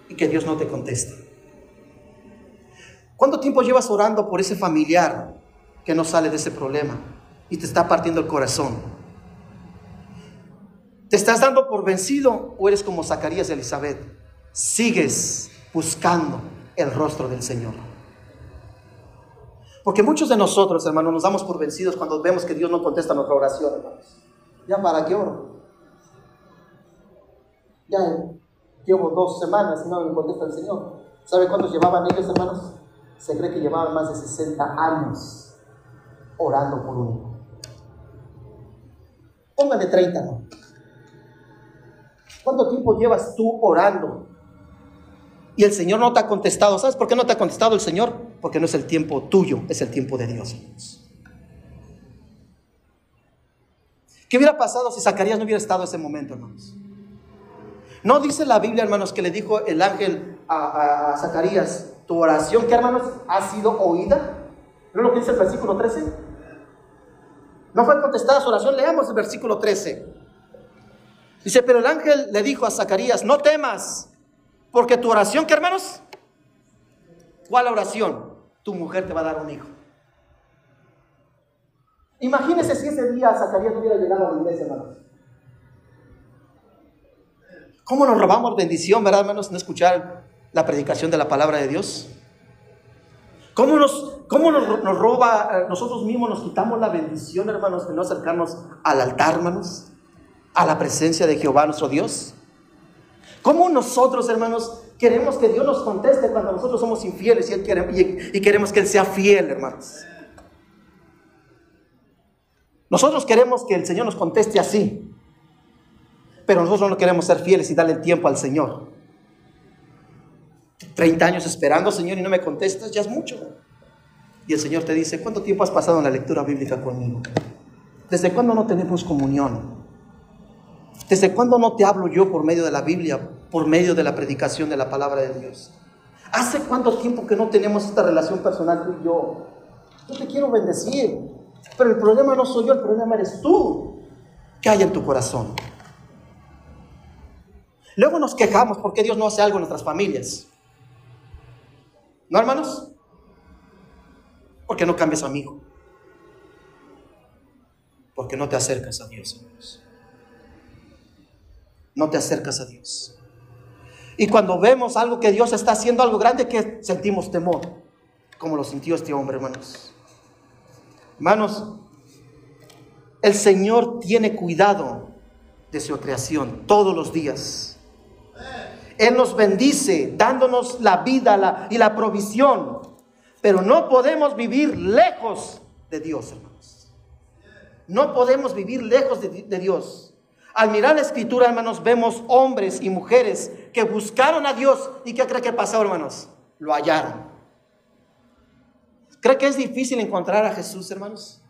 y que Dios no te contesta. ¿Cuánto tiempo llevas orando por ese familiar que no sale de ese problema? Y te está partiendo el corazón. ¿Te estás dando por vencido o eres como Zacarías y Elizabeth? Sigues buscando el rostro del Señor. Porque muchos de nosotros, hermanos, nos damos por vencidos cuando vemos que Dios no contesta nuestra oración, hermanos. ¿Ya para qué oro? Ya llevo dos semanas y no me contesta el Señor. ¿Sabe cuántos llevaban ellos, hermanos? Se cree que llevaban más de 60 años orando por uno. Póngale 30, ¿no? ¿Cuánto tiempo llevas tú orando? Y el Señor no te ha contestado. ¿Sabes por qué no te ha contestado el Señor? Porque no es el tiempo tuyo, es el tiempo de Dios. ¿Qué hubiera pasado si Zacarías no hubiera estado ese momento, hermanos? No dice la Biblia, hermanos, que le dijo el ángel a, Zacarías, tu oración, ¿qué hermanos? Ha sido oída. ¿No lo que dice el versículo 13? No fue contestada su oración, leamos el versículo 13. Dice, pero el ángel le dijo a Zacarías, no temas, porque tu oración, ¿qué hermanos? ¿Cuál oración? Tu mujer te va a dar un hijo. Imagínese si ese día Zacarías hubiera llegado a la iglesia, hermanos. ¿Cómo nos robamos bendición, verdad, hermanos, no escuchar la predicación de la palabra de Dios? ¿Cómo nos, cómo nos, roba, eh, nosotros mismos nos quitamos la bendición, hermanos, de no acercarnos al altar, hermanos? A la presencia de Jehová nuestro Dios. ¿Cómo nosotros, hermanos, queremos que Dios nos conteste cuando nosotros somos infieles y, y, queremos que Él sea fiel, hermanos? Nosotros queremos que el Señor nos conteste así. Pero nosotros no queremos ser fieles y darle el tiempo al Señor. 30 años esperando, Señor, y no me contestas, ya es mucho. Y el Señor te dice, ¿cuánto tiempo has pasado en la lectura bíblica conmigo? ¿Desde cuándo no tenemos comunión? ¿Desde cuándo no te hablo yo por medio de la Biblia, por medio de la predicación de la palabra de Dios? ¿Hace cuánto tiempo que no tenemos esta relación personal tú y yo? Yo te quiero bendecir, pero el problema no soy yo, el problema eres tú. ¿Qué hay en tu corazón? Luego nos quejamos porque Dios no hace algo en nuestras familias. ¿No, hermanos? Porque no cambias amigo. Porque no te acercas a Dios, hermanos. No te acercas a Dios. Y cuando vemos algo que Dios está haciendo, algo grande, que sentimos temor, como lo sintió este hombre, hermanos. Hermanos, el Señor tiene cuidado de su creación todos los días. Él nos bendice dándonos la vida y la provisión. Pero no podemos vivir lejos de Dios, hermanos. No podemos vivir lejos de, Dios. Al mirar la escritura, hermanos, vemos hombres y mujeres que buscaron a Dios y ¿qué cree que pasó, hermanos? Lo hallaron. ¿Cree que es difícil encontrar a Jesús, hermanos?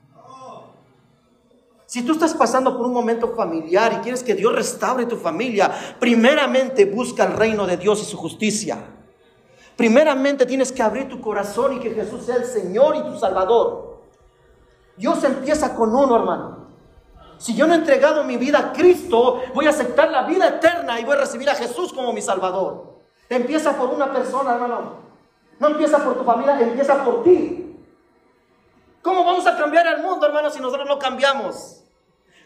Si tú estás pasando por un momento familiar y quieres que Dios restaure tu familia, primeramente busca el reino de Dios y su justicia. Primeramente tienes que abrir tu corazón y que Jesús sea el Señor y tu Salvador. Dios empieza con uno, hermano. Si yo no he entregado mi vida a Cristo, voy a aceptar la vida eterna y voy a recibir a Jesús como mi Salvador. Empieza por una persona, hermano. No empieza por tu familia, empieza por ti. ¿Cómo vamos a cambiar el mundo, hermano, si nosotros no cambiamos?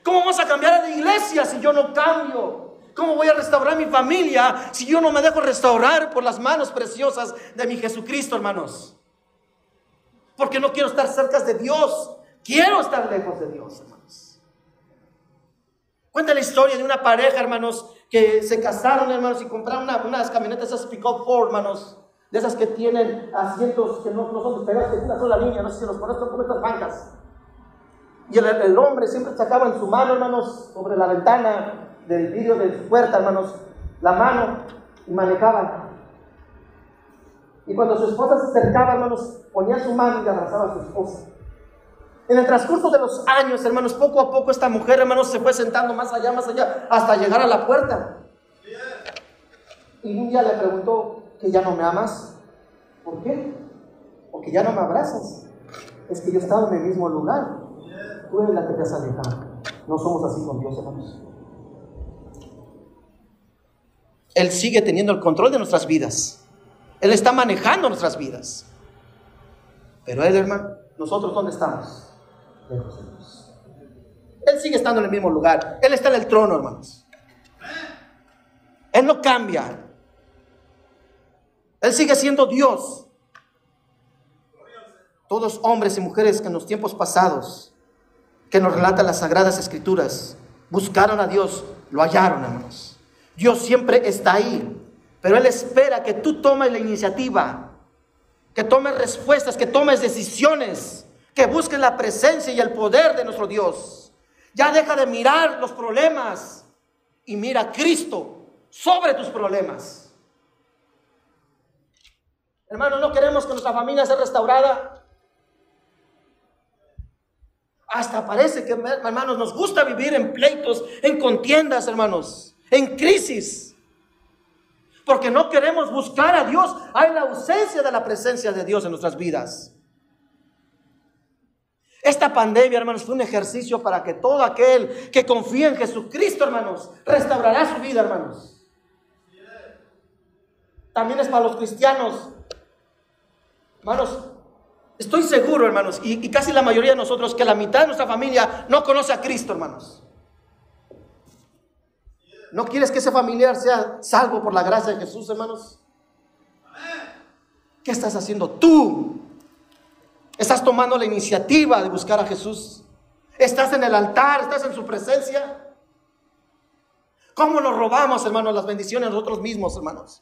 ¿Cómo vamos a cambiar a la iglesia si yo no cambio? ¿Cómo voy a restaurar mi familia si yo no me dejo restaurar por las manos preciosas de mi Jesucristo, hermanos? Porque no quiero estar cerca de Dios. Quiero estar lejos de Dios, hermanos. Cuenta la historia de una pareja, hermanos, que se casaron, hermanos, y compraron unas camionetas, esas pick-up Ford, hermanos, de esas que tienen asientos que no, son despegados, que tienen una sola línea, no sé si los conocen como estas bancas. Y el, hombre siempre sacaba en su mano, hermanos, sobre la ventana del vidrio de su puerta, hermanos, la mano y manejaba. Y cuando su esposa se acercaba, hermanos, ponía su mano y abrazaba a su esposa. En el transcurso de los años, hermanos, poco a poco esta mujer, hermanos, se fue sentando más allá, más allá, hasta llegar a la puerta. Y un día le preguntó que ya no me amas. ¿Por qué? Porque ya no me abrazas. Es que yo estaba en el mismo lugar tú la que te has alejado. No somos así con Dios, hermanos. Él sigue teniendo el control de nuestras vidas. Él está manejando nuestras vidas. Pero Él, hermano, nosotros ¿dónde estamos? Lejos de. Él sigue estando en el mismo lugar. Él está en el trono, hermanos. Él no cambia. Él sigue siendo Dios. todos hombres y mujeres que en los tiempos pasados, que nos relatan las sagradas escrituras, buscaron a Dios, lo hallaron, hermanos. Dios siempre está ahí, pero Él espera que tú tomes la iniciativa, que tomes respuestas, que tomes decisiones, que busques la presencia y el poder de nuestro Dios. Ya deja de mirar los problemas y mira a Cristo sobre tus problemas. Hermanos, no queremos que nuestra familia sea restaurada. Hasta parece que, hermanos, nos gusta vivir en pleitos, en contiendas, hermanos, en crisis. Porque no queremos buscar a Dios. Hay la ausencia de la presencia de Dios en nuestras vidas. Esta pandemia, hermanos, fue un ejercicio para que todo aquel que confía en Jesucristo, hermanos, restaurará su vida, hermanos. También es para los cristianos. Hermanos, estoy seguro, hermanos, y, casi la mayoría de nosotros, que la mitad de nuestra familia no conoce a Cristo, hermanos. ¿No quieres que ese familiar sea salvo por la gracia de Jesús, hermanos? ¿Qué estás haciendo tú ¿Estás tomando la iniciativa de buscar a Jesús? ¿Estás en el altar? ¿Estás en su presencia? ¿Cómo nos robamos, hermanos, las bendiciones nosotros mismos, hermanos?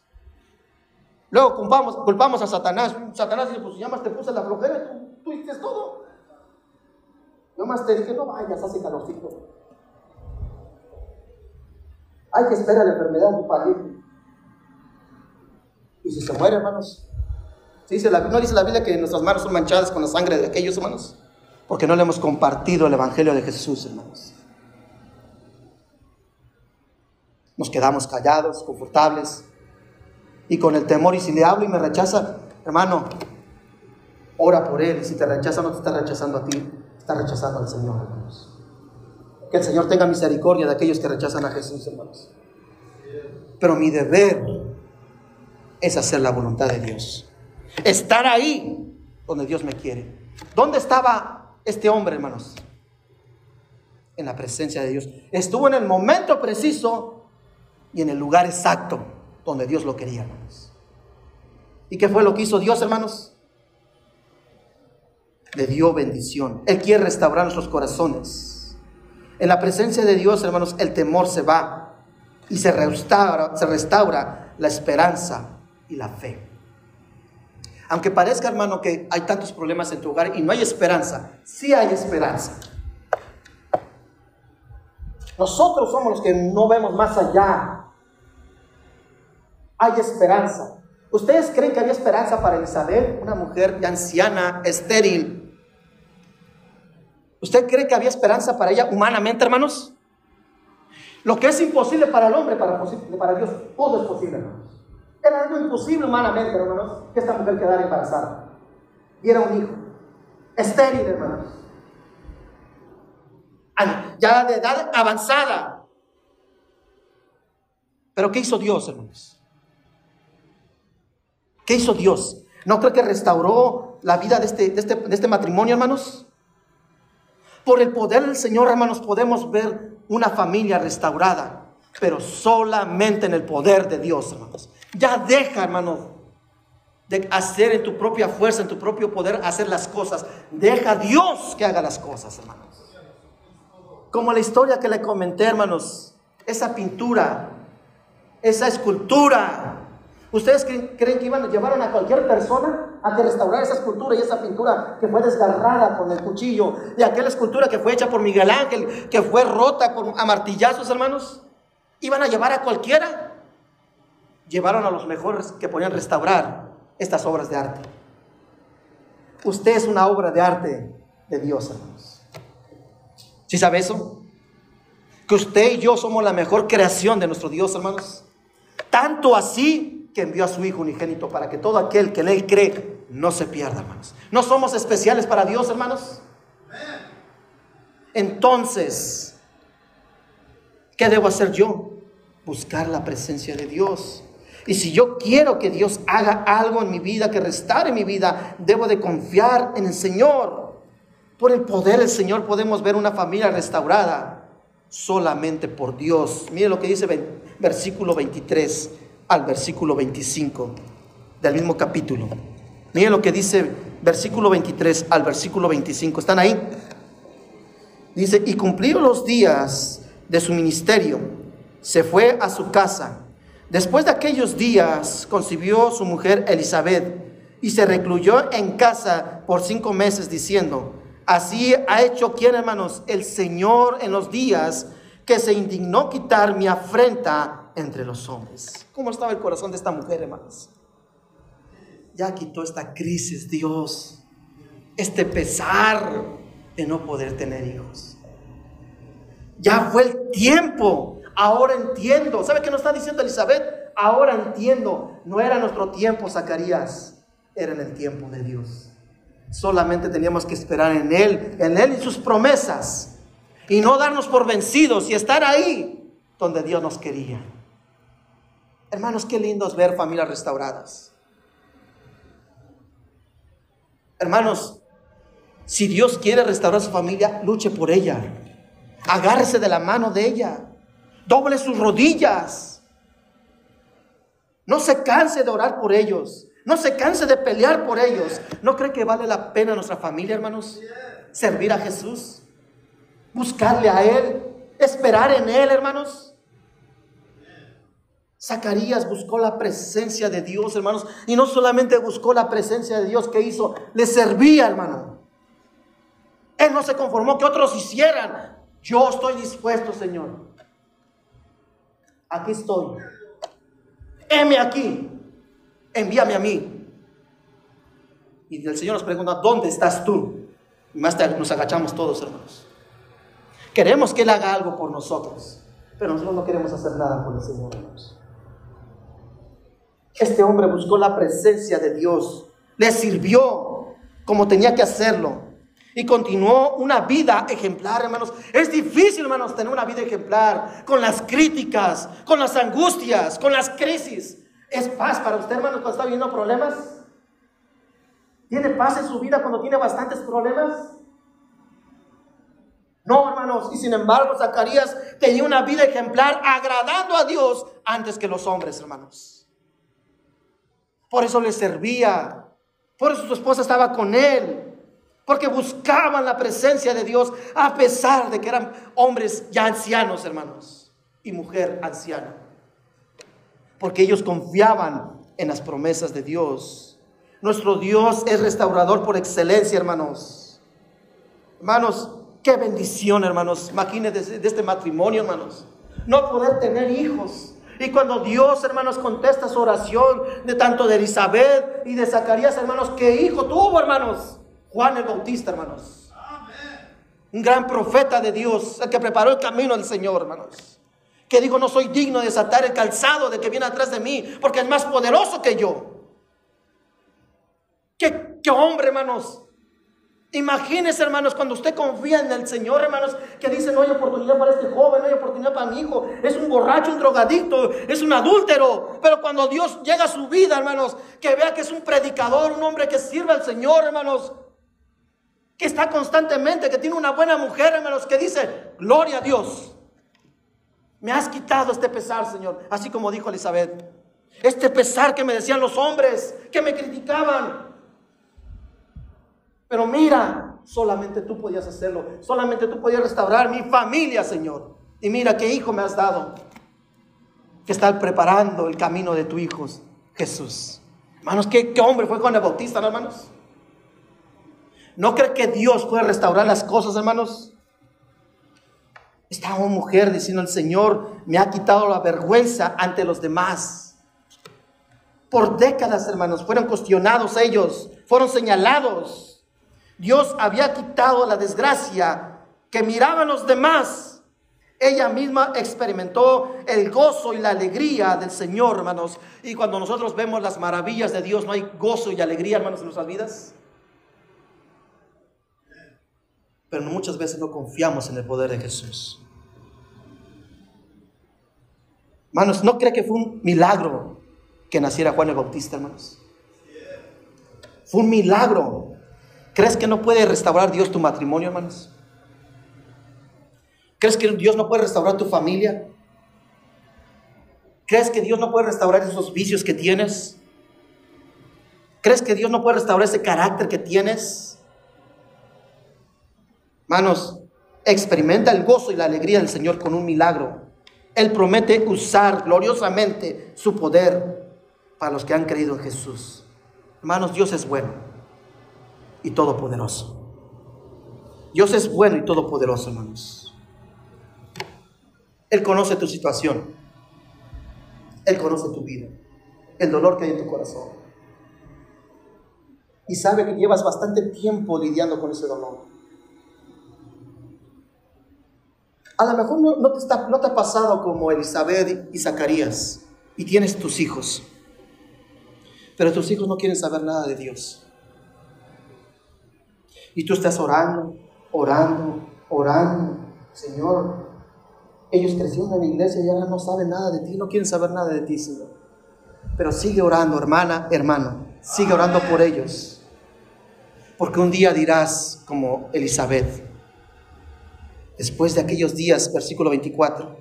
Luego culpamos, culpamos a Satanás. Satanás dice, pues ya más te puse la flojera, tú, tú hiciste todo. Yo más te dije, no vayas, hace calorcito. Hay que esperar la enfermedad de tu padre. Y si se muere, hermanos, la, no dice la Biblia que nuestras manos son manchadas con la sangre de aquellos hermanos, porque no le hemos compartido el Evangelio de Jesús, hermanos. Nos quedamos callados, confortables, y con el temor, y si le hablo y me rechaza, hermano, ora por él, y si te rechaza, no te está rechazando a ti, está rechazando al Señor, hermanos. Que el Señor tenga misericordia de aquellos que rechazan a Jesús, hermanos. Pero mi deber es hacer la voluntad de Dios. Estar ahí donde Dios me quiere. ¿Dónde estaba este hombre, hermanos? En la presencia de Dios. Estuvo en el momento preciso y en el lugar exacto donde Dios lo quería. ¿Y qué fue lo que hizo Dios, hermanos? Le dio bendición. Él quiere restaurar nuestros corazones. En la presencia de Dios, hermanos, el temor se va y se restaura, se restaura la esperanza y la fe. Aunque parezca, hermano, que hay tantos problemas en tu hogar y no hay esperanza, sí hay esperanza. Nosotros somos los que no vemos más allá. Hay esperanza. ¿Ustedes creen que había esperanza para Isabel, una mujer anciana, estéril? ¿Usted cree que había esperanza para ella humanamente, hermanos? Lo que es imposible para el hombre, para, para Dios, todo es posible, hermanos. Era algo imposible humanamente, hermanos, que esta mujer quedara embarazada. Y era un hijo. Estéril, hermanos. Ya de edad avanzada. Pero ¿qué hizo Dios, hermanos? ¿Qué hizo Dios? ¿No creo que restauró la vida de este, de este, de este matrimonio, hermanos? Por el poder del Señor, hermanos, podemos ver una familia restaurada, pero solamente en el poder de Dios, hermanos. Ya deja, hermano, de hacer en tu propia fuerza, en tu propio poder, hacer las cosas. Deja a Dios que haga las cosas, hermanos. Como la historia que le comenté, hermanos, esa pintura, esa escultura. ¿Ustedes creen que iban, a llevar a cualquier persona a que restaurar esa escultura y esa pintura que fue desgarrada con el cuchillo? Y aquella escultura que fue hecha por Miguel Ángel, que fue rota con, a martillazos, hermanos. ¿Iban a llevar a cualquiera? llevaron a los mejores que podían restaurar estas obras de arte. Usted es una obra de arte de Dios, hermanos. ¿Sí sabe eso? Que usted y yo somos la mejor creación de nuestro Dios, hermanos. Tanto así que envió a su Hijo unigénito para que todo aquel que en Él cree no se pierda, hermanos. ¿No somos especiales para Dios, hermanos? Entonces, ¿qué debo hacer yo? Buscar la presencia de Dios. Y si yo quiero que Dios haga algo en mi vida, que restaure mi vida, debo de confiar en el Señor. Por el poder del Señor podemos ver una familia restaurada solamente por Dios. Mire lo que dice versículo 23 al versículo 25 del mismo capítulo. Mire lo que dice versículo 23 al versículo 25. ¿Están ahí? Dice, y cumplidos los días de su ministerio, se fue a su casa. Después de aquellos días concibió su mujer Elizabeth y se recluyó en casa por cinco meses diciendo, así ha hecho quien hermanos, el Señor en los días que se indignó quitar mi afrenta entre los hombres. ¿Cómo estaba el corazón de esta mujer, hermanos? Ya quitó esta crisis, Dios, este pesar de no poder tener hijos. Ya fue el tiempo. Ahora entiendo. ¿Sabe qué nos está diciendo Elizabeth? Ahora entiendo. No era nuestro tiempo, Zacarías. Era en el tiempo de Dios. Solamente teníamos que esperar en Él, en Él y sus promesas. Y no darnos por vencidos y estar ahí donde Dios nos quería. Hermanos, qué lindo es ver familias restauradas. Hermanos, si Dios quiere restaurar su familia, luche por ella. Agárrese de la mano de ella. Doble sus rodillas. No se canse de orar por ellos. No se canse de pelear por ellos. ¿No cree que vale la pena nuestra familia, hermanos? Servir a Jesús. Buscarle a Él. Esperar en Él, hermanos. Zacarías buscó la presencia de Dios, hermanos. Y no solamente buscó la presencia de Dios, que hizo? Le servía, hermano. Él no se conformó que otros hicieran. Yo estoy dispuesto, Señor. Aquí estoy. Heme aquí. Envíame a mí. Y el Señor nos pregunta, ¿dónde estás tú? Y más tarde nos agachamos todos, hermanos. Queremos que Él haga algo por nosotros, pero nosotros no queremos hacer nada por el Señor, hermanos. Este hombre buscó la presencia de Dios, le sirvió como tenía que hacerlo y continuó una vida ejemplar, hermanos. Es difícil, hermanos, tener una vida ejemplar con las críticas, con las angustias, con las crisis. ¿Es paz para usted, hermanos, cuando está viviendo problemas? ¿Tiene paz en su vida cuando tiene bastantes problemas? No, hermanos, y sin embargo Zacarías tenía una vida ejemplar agradando a Dios antes que los hombres, hermanos. Por eso le servía, por eso su esposa estaba con él, porque buscaban la presencia de Dios a pesar de que eran hombres ya ancianos, hermanos, y mujer anciana. Porque ellos confiaban en las promesas de Dios. Nuestro Dios es restaurador por excelencia, hermanos. Hermanos, qué bendición, hermanos. Imagínense de este matrimonio, hermanos. No poder tener hijos. Y cuando Dios, hermanos, contesta su oración de tanto de Elizabeth y de Zacarías, hermanos, ¿qué hijo tuvo, hermanos? Juan el Bautista, hermanos. Un gran profeta de Dios, el que preparó el camino del Señor, hermanos. Que dijo, no soy digno de desatar el calzado de que viene atrás de mí, porque es más poderoso que yo. ¿Qué, qué hombre, hermanos? Imagínese, hermanos, cuando usted confía en el Señor, hermanos, que dice, no hay oportunidad para este joven, no hay oportunidad para mi hijo, es un borracho, un drogadicto, es un adúltero. Pero cuando Dios llega a su vida, hermanos, que vea que es un predicador, un hombre que sirve al Señor, hermanos, que está constantemente, que tiene una buena mujer, hermanos, que dice, gloria a Dios. Me has quitado este pesar, Señor, así como dijo Elizabeth. Este pesar que me decían los hombres, que me criticaban. Pero mira, solamente tú podías hacerlo. Solamente tú podías restaurar mi familia, Señor. Y mira qué hijo me has dado. Que está preparando el camino de tu hijo, Jesús. Hermanos, ¿qué, hombre fue Juan el Bautista, hermanos? ¿No cree que Dios puede restaurar las cosas, hermanos? Estaba una mujer diciendo, el Señor me ha quitado la vergüenza ante los demás. Por décadas, hermanos, fueron cuestionados ellos, fueron señalados. Dios había quitado la desgracia que miraban los demás. Ella misma experimentó el gozo y la alegría del Señor, hermanos. Y cuando nosotros vemos las maravillas de Dios, ¿no hay gozo y alegría, hermanos, en nuestras vidas? pero muchas veces no confiamos en el poder de Jesús. Hermanos, ¿no cree que fue un milagro que naciera Juan el Bautista, hermanos? Fue un milagro. ¿Crees que no puede restaurar Dios tu matrimonio, hermanos? ¿Crees que Dios no puede restaurar tu familia? ¿Crees que Dios no puede restaurar esos vicios que tienes? ¿Crees que Dios no puede restaurar ese carácter que tienes? Manos, experimenta el gozo y la alegría del Señor con un milagro. Él promete usar gloriosamente su poder para los que han creído en Jesús. Hermanos, Dios es bueno y todopoderoso. Dios es bueno y todopoderoso, hermanos. Él conoce tu situación. Él conoce tu vida, el dolor que hay en tu corazón. Y sabe que llevas bastante tiempo lidiando con ese dolor. A lo mejor no, te, te ha pasado como Elizabeth y Zacarías y tienes tus hijos, pero tus hijos no quieren saber nada de Dios. Y tú estás orando, orando, orando, Señor. Ellos crecieron en la iglesia y ahora no saben nada de ti, no quieren saber nada de ti, Señor. Pero sigue orando, hermana, hermano, sigue orando por ellos. Porque un día dirás como Elizabeth, Después de aquellos días, versículo 24,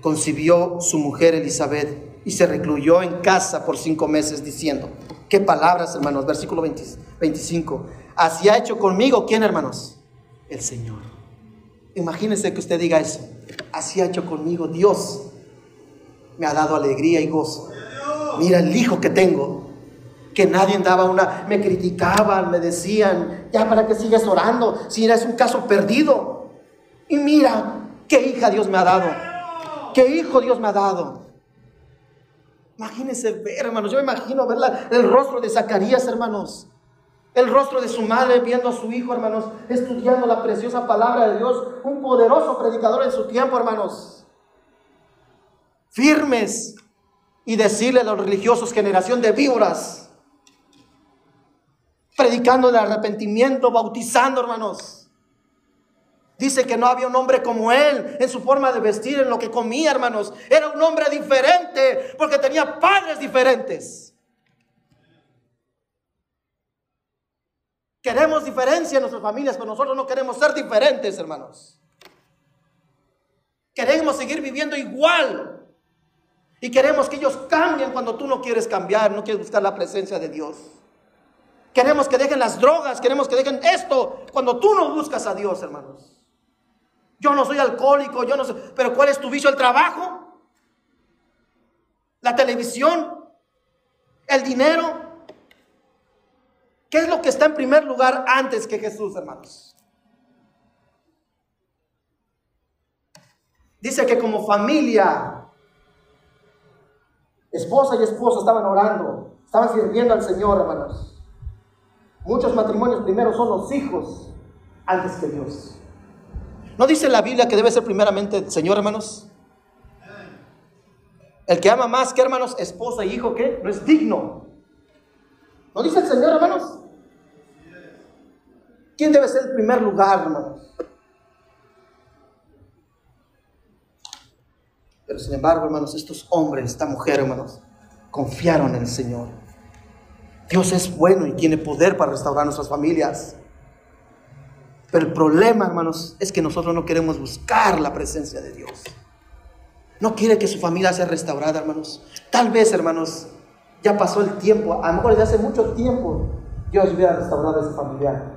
concibió su mujer Elizabeth y se recluyó en casa por cinco meses diciendo, qué palabras hermanos, versículo 25, así ha hecho conmigo, ¿quién hermanos? El Señor. Imagínense que usted diga eso, así ha hecho conmigo Dios, me ha dado alegría y gozo. Mira el hijo que tengo, que nadie daba una, me criticaban, me decían, ya para que sigas orando, si eres un caso perdido. Y mira, qué hija Dios me ha dado. Qué hijo Dios me ha dado. Imagínense ver, hermanos. Yo me imagino ver el rostro de Zacarías, hermanos. El rostro de su madre viendo a su hijo, hermanos, estudiando la preciosa palabra de Dios. Un poderoso predicador en su tiempo, hermanos. Firmes. Y decirle a los religiosos, generación de víboras. Predicando el arrepentimiento, bautizando, hermanos. Dice que no había un hombre como él en su forma de vestir, en lo que comía, hermanos. Era un hombre diferente porque tenía padres diferentes. Queremos diferencia en nuestras familias, pero nosotros no queremos ser diferentes, hermanos. Queremos seguir viviendo igual. Y queremos que ellos cambien cuando tú no quieres cambiar, no quieres buscar la presencia de Dios. Queremos que dejen las drogas, queremos que dejen esto cuando tú no buscas a Dios, hermanos. Yo no soy alcohólico, yo no sé. Pero ¿cuál es tu vicio? ¿El trabajo? ¿La televisión? ¿El dinero? ¿Qué es lo que está en primer lugar antes que Jesús, hermanos? Dice que como familia, esposa y esposo estaban orando, estaban sirviendo al Señor, hermanos. Muchos matrimonios primero son los hijos antes que Dios. ¿No dice la Biblia que debe ser primeramente Señor, hermanos? El que ama más que hermanos, esposa y hijo, ¿qué? No es digno. ¿No dice el Señor, hermanos? ¿Quién debe ser el primer lugar, hermanos? Pero sin embargo, hermanos, estos hombres, esta mujer, hermanos, confiaron en el Señor. Dios es bueno y tiene poder para restaurar nuestras familias. Pero el problema, hermanos, es que nosotros no queremos buscar la presencia de Dios. No quiere que su familia sea restaurada, hermanos. Tal vez, hermanos, ya pasó el tiempo. A lo mejor desde hace mucho tiempo Dios hubiera restaurado a esa familia.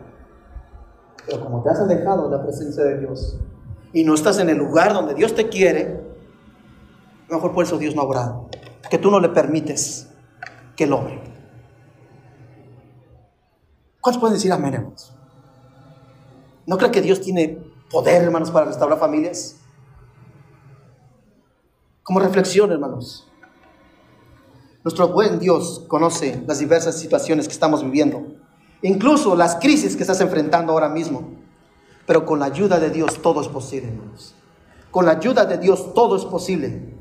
Pero como te has alejado de la presencia de Dios y no estás en el lugar donde Dios te quiere, a lo mejor por eso Dios no ha obrado. Que tú no le permites que lo obre. ¿Cuántos pueden decir amén, hermanos? ¿No cree que Dios tiene poder, hermanos, para restaurar familias? Como reflexión, hermanos. Nuestro buen Dios conoce las diversas situaciones que estamos viviendo, incluso las crisis que estás enfrentando ahora mismo. Pero con la ayuda de Dios todo es posible, hermanos. Con la ayuda de Dios todo es posible.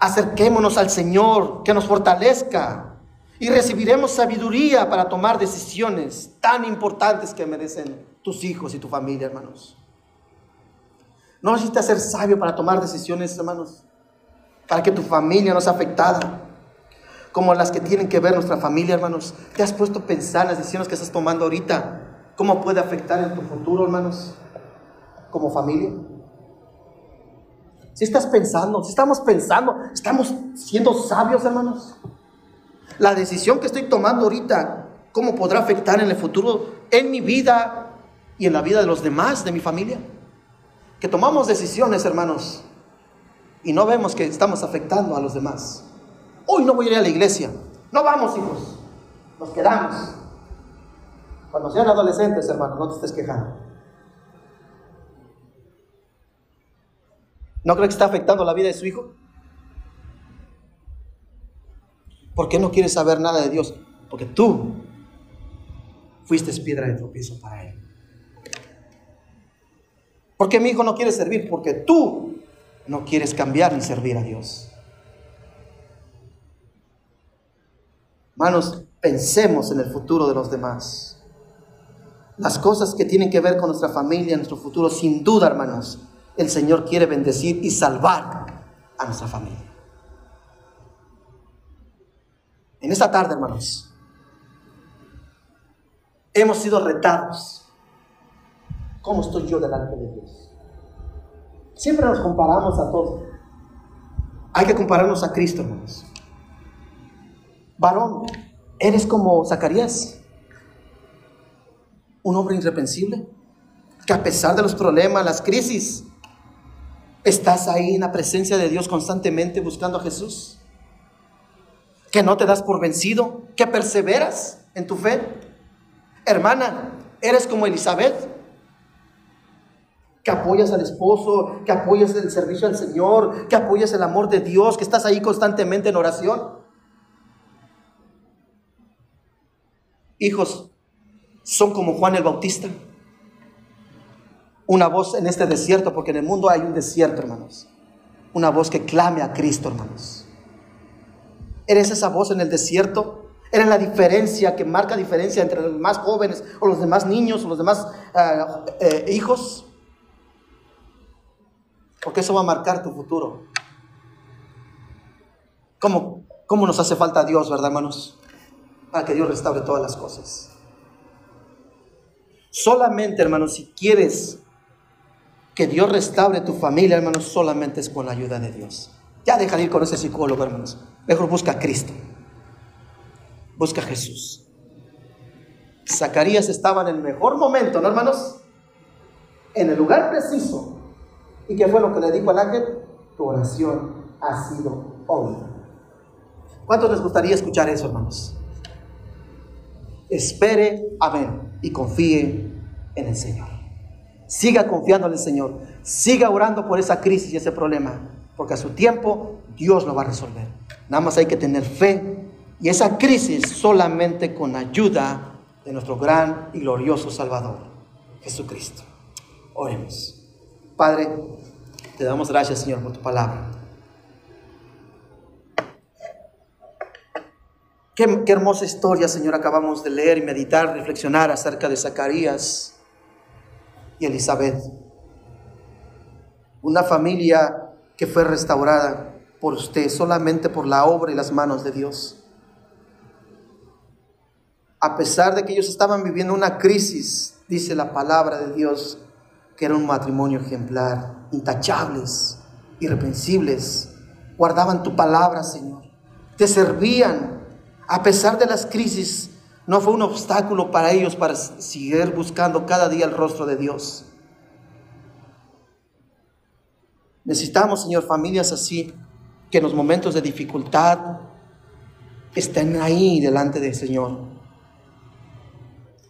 Acerquémonos al Señor, que nos fortalezca, y recibiremos sabiduría para tomar decisiones tan importantes que merecen tus hijos y tu familia, hermanos. No necesitas ser sabio para tomar decisiones, hermanos, para que tu familia no sea afectada, como las que tienen que ver nuestra familia, hermanos. ¿Te has puesto a pensar en las decisiones que estás tomando ahorita? ¿Cómo puede afectar en tu futuro, hermanos, como familia? Si estás pensando, si estamos pensando, estamos siendo sabios, hermanos. La decisión que estoy tomando ahorita, ¿cómo podrá afectar en el futuro, en mi vida y en la vida de los demás, de mi familia? Que tomamos decisiones, hermanos, y no vemos que estamos afectando a los demás. Hoy no voy a ir a la iglesia. No vamos, hijos. Nos quedamos. Cuando sean adolescentes, hermanos, no te estés quejando. ¿No cree que está afectando la vida de su hijo? ¿Por qué no quiere saber nada de Dios? Porque tú fuiste piedra de tropiezo para él. ¿Por qué mi hijo no quiere servir? Porque tú no quieres cambiar ni servir a Dios. Hermanos, pensemos en el futuro de los demás. Las cosas que tienen que ver con nuestra familia, nuestro futuro, sin duda, hermanos, el Señor quiere bendecir y salvar a nuestra familia. En esta tarde, hermanos, hemos sido retados. ¿Cómo estoy yo delante de Dios? Siempre nos comparamos a todos. Hay que compararnos a Cristo, hermanos. Varón, eres como Zacarías, un hombre irreprensible, que a pesar de los problemas, las crisis, estás ahí en la presencia de Dios constantemente buscando a Jesús que no te das por vencido, que perseveras en tu fe. Hermana, eres como Elizabeth, que apoyas al esposo, que apoyas el servicio al Señor, que apoyas el amor de Dios, que estás ahí constantemente en oración. Hijos, son como Juan el Bautista. Una voz en este desierto, porque en el mundo hay un desierto, hermanos. Una voz que clame a Cristo, hermanos. ¿Eres esa voz en el desierto? ¿Eres la diferencia que marca diferencia entre los más jóvenes o los demás niños o los demás ah, eh, hijos? Porque eso va a marcar tu futuro. ¿Cómo, ¿Cómo nos hace falta Dios, verdad, hermanos? Para que Dios restaure todas las cosas. Solamente, hermanos, si quieres que Dios restaure tu familia, hermanos, solamente es con la ayuda de Dios. Ya deja de ir con ese psicólogo, hermanos. Mejor busca a Cristo. Busca a Jesús. Zacarías estaba en el mejor momento, ¿no, hermanos? En el lugar preciso. ¿Y qué fue lo que le dijo al ángel? Tu oración ha sido oída. ¿Cuántos les gustaría escuchar eso, hermanos? Espere, amén, y confíe en el Señor. Siga confiando en el Señor. Siga orando por esa crisis y ese problema porque a su tiempo Dios lo va a resolver. Nada más hay que tener fe y esa crisis solamente con ayuda de nuestro gran y glorioso Salvador, Jesucristo. Oremos. Padre, te damos gracias, Señor, por tu palabra. Qué, hermosa historia, Señor, acabamos de leer y meditar, reflexionar acerca de Zacarías y Elizabeth. Una familia que fue restaurada por usted solamente por la obra y las manos de Dios. A pesar de que ellos estaban viviendo una crisis, dice la palabra de Dios, que era un matrimonio ejemplar, intachables, irreprensibles, guardaban tu palabra, Señor, te servían. A pesar de las crisis, no fue un obstáculo para ellos para seguir buscando cada día el rostro de Dios. Necesitamos, Señor, familias así, que en los momentos de dificultad estén ahí delante del Señor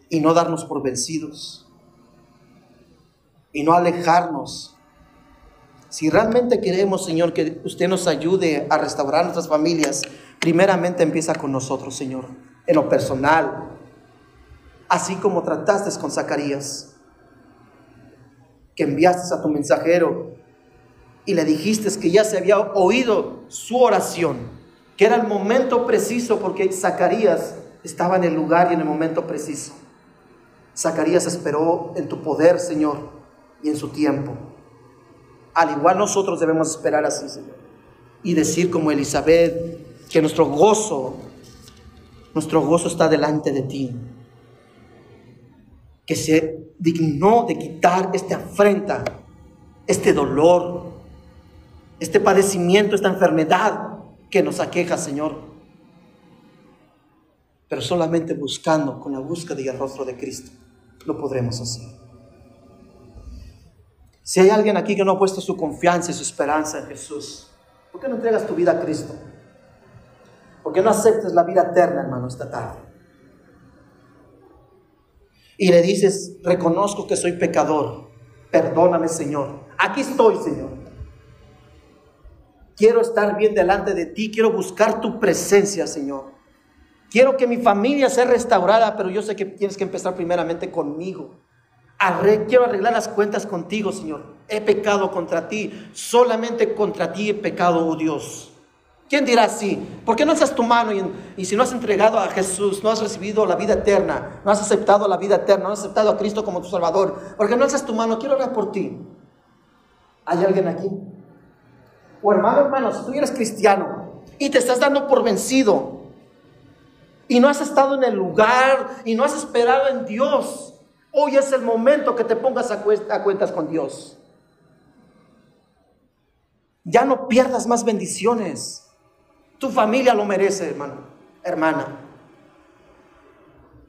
y no darnos por vencidos y no alejarnos. Si realmente queremos, Señor, que usted nos ayude a restaurar nuestras familias, primeramente empieza con nosotros, Señor, en lo personal, así como trataste con Zacarías, que enviaste a tu mensajero y le dijiste que ya se había oído su oración, que era el momento preciso porque Zacarías estaba en el lugar y en el momento preciso. Zacarías esperó en tu poder, Señor, y en su tiempo. Al igual nosotros debemos esperar así, Señor. Y decir como Elizabeth, que nuestro gozo, nuestro gozo está delante de ti. Que se dignó de quitar esta afrenta, este dolor, este padecimiento, esta enfermedad que nos aqueja, Señor. pero solamente buscando con la búsqueda y el rostro de Cristo lo podremos hacer. Si hay alguien aquí que no ha puesto su confianza y su esperanza en Jesús, ¿por qué no entregas tu vida a Cristo? ¿Por qué no aceptes la vida eterna, hermano, esta tarde? Y le dices, reconozco que soy pecador, perdóname, Señor. Aquí estoy, Señor. Quiero estar bien delante de ti, quiero buscar tu presencia, Señor. Quiero que mi familia sea restaurada, pero yo sé que tienes que empezar primeramente conmigo. Quiero arreglar las cuentas contigo, Señor. He pecado contra ti, solamente contra ti he pecado, oh Dios. ¿Quién dirá así? ¿Por qué no alzas tu mano y, si no has entregado a Jesús, no has recibido la vida eterna, no has aceptado la vida eterna, no has aceptado a Cristo como tu Salvador? ¿Por qué no alzas tu mano? Quiero orar por ti. ¿Hay alguien aquí? O hermano, hermano, si tú eres cristiano y te estás dando por vencido, y no has estado en el lugar y no has esperado en Dios, hoy es el momento que te pongas a, cuentas con Dios. Ya no pierdas más bendiciones. Tu familia lo merece, hermano, hermana.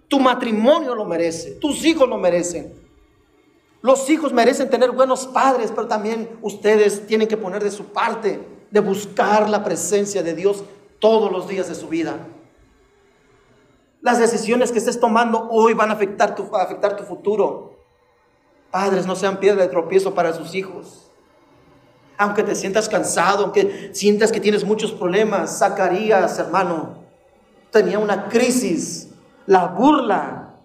Tu matrimonio lo merece, tus hijos lo merecen. Los hijos merecen tener buenos padres, pero también ustedes tienen que poner de su parte, de buscar la presencia de Dios todos los días de su vida. Las decisiones que estés tomando hoy van a afectar tu, afectar tu futuro. Padres, no sean piedra de tropiezo para sus hijos. Aunque te sientas cansado, aunque sientas que tienes muchos problemas, Zacarías, hermano, tenía una crisis, la burla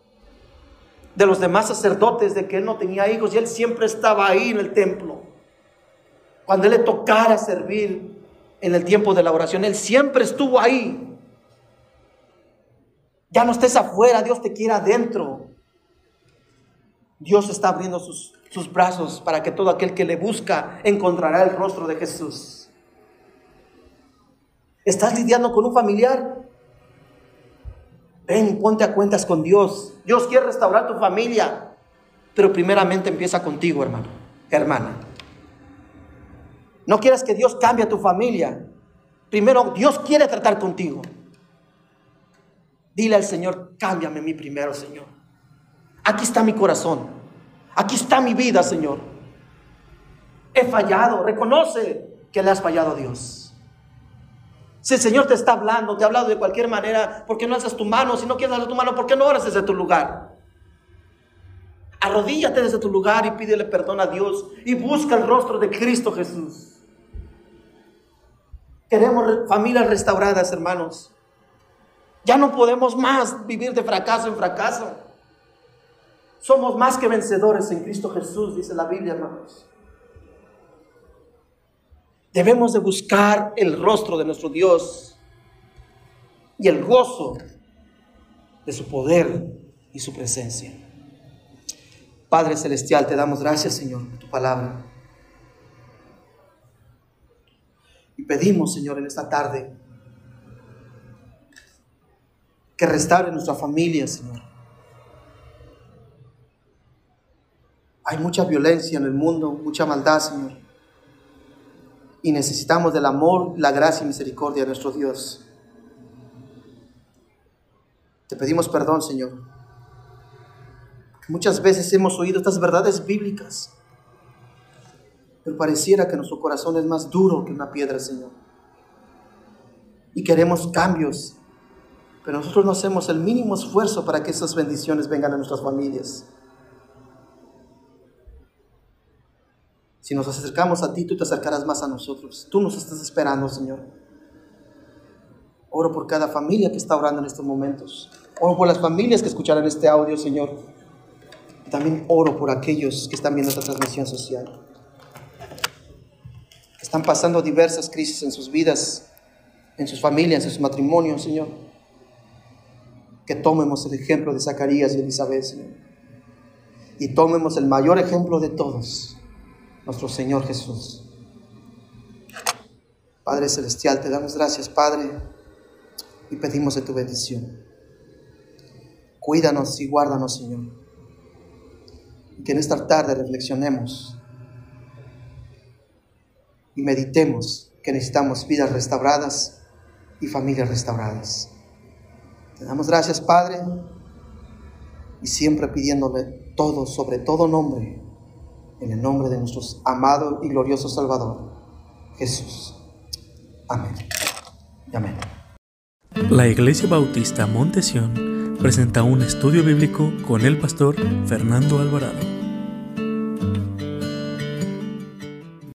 de los demás sacerdotes de que él no tenía hijos y él siempre estaba ahí en el templo. Cuando él le tocara servir en el tiempo de la oración, él siempre estuvo ahí. Ya no estés afuera, Dios te quiere adentro. Dios está abriendo sus, sus brazos para que todo aquel que le busca encontrará el rostro de Jesús. ¿Estás lidiando con un familiar? Ven y ponte a cuentas con Dios. Dios quiere restaurar tu familia, pero primeramente empieza contigo, hermano, hermana. No quieras que Dios cambie a tu familia. Primero, Dios quiere tratar contigo. Dile al Señor, cámbiame mí primero, Señor. Aquí está mi corazón. Aquí está mi vida, Señor. He fallado. Reconoce que le has fallado a Dios. Si el Señor te está hablando, te ha hablado de cualquier manera, ¿por qué no alzas tu mano? Si no quieres alzar tu mano, ¿por qué no oras desde tu lugar? Arrodíllate desde tu lugar y pídele perdón a Dios y busca el rostro de Cristo Jesús. Queremos familias restauradas, hermanos. Ya no podemos más vivir de fracaso en fracaso. Somos más que vencedores en Cristo Jesús, dice la Biblia, hermanos. Debemos de buscar el rostro de nuestro Dios y el gozo de su poder y su presencia. Padre Celestial, te damos gracias, Señor, por tu palabra. Y pedimos, Señor, en esta tarde, que restaure nuestra familia, Señor. Hay mucha violencia en el mundo, mucha maldad, Señor. Y necesitamos del amor, la gracia y misericordia de nuestro Dios. Te pedimos perdón, Señor. Muchas veces hemos oído estas verdades bíblicas, pero pareciera que nuestro corazón es más duro que una piedra, Señor. Y queremos cambios pero nosotros no hacemos el mínimo esfuerzo para que esas bendiciones vengan a nuestras familias. Si nos acercamos a ti, tú te acercarás más a nosotros. Tú nos estás esperando, Señor. Oro por cada familia que está orando en estos momentos. Oro por las familias que escucharán este audio, Señor. También oro por aquellos que están viendo esta transmisión social. Están pasando diversas crisis en sus vidas, en sus familias, en sus matrimonios, Señor que tomemos el ejemplo de Zacarías y Elizabeth, Señor. Y tomemos el mayor ejemplo de todos, nuestro Señor Jesús. Padre Celestial, te damos gracias, Padre, y pedimos de tu bendición. Cuídanos y guárdanos, Señor. Y que en esta tarde reflexionemos y meditemos que necesitamos vidas restauradas y familias restauradas. Te damos gracias, Padre, y siempre pidiéndole todo, sobre todo nombre, en el nombre de nuestro amado y glorioso Salvador, Jesús. Amén. Amén. La Iglesia Bautista Montesión presenta un estudio bíblico con el pastor Fernando Alvarado.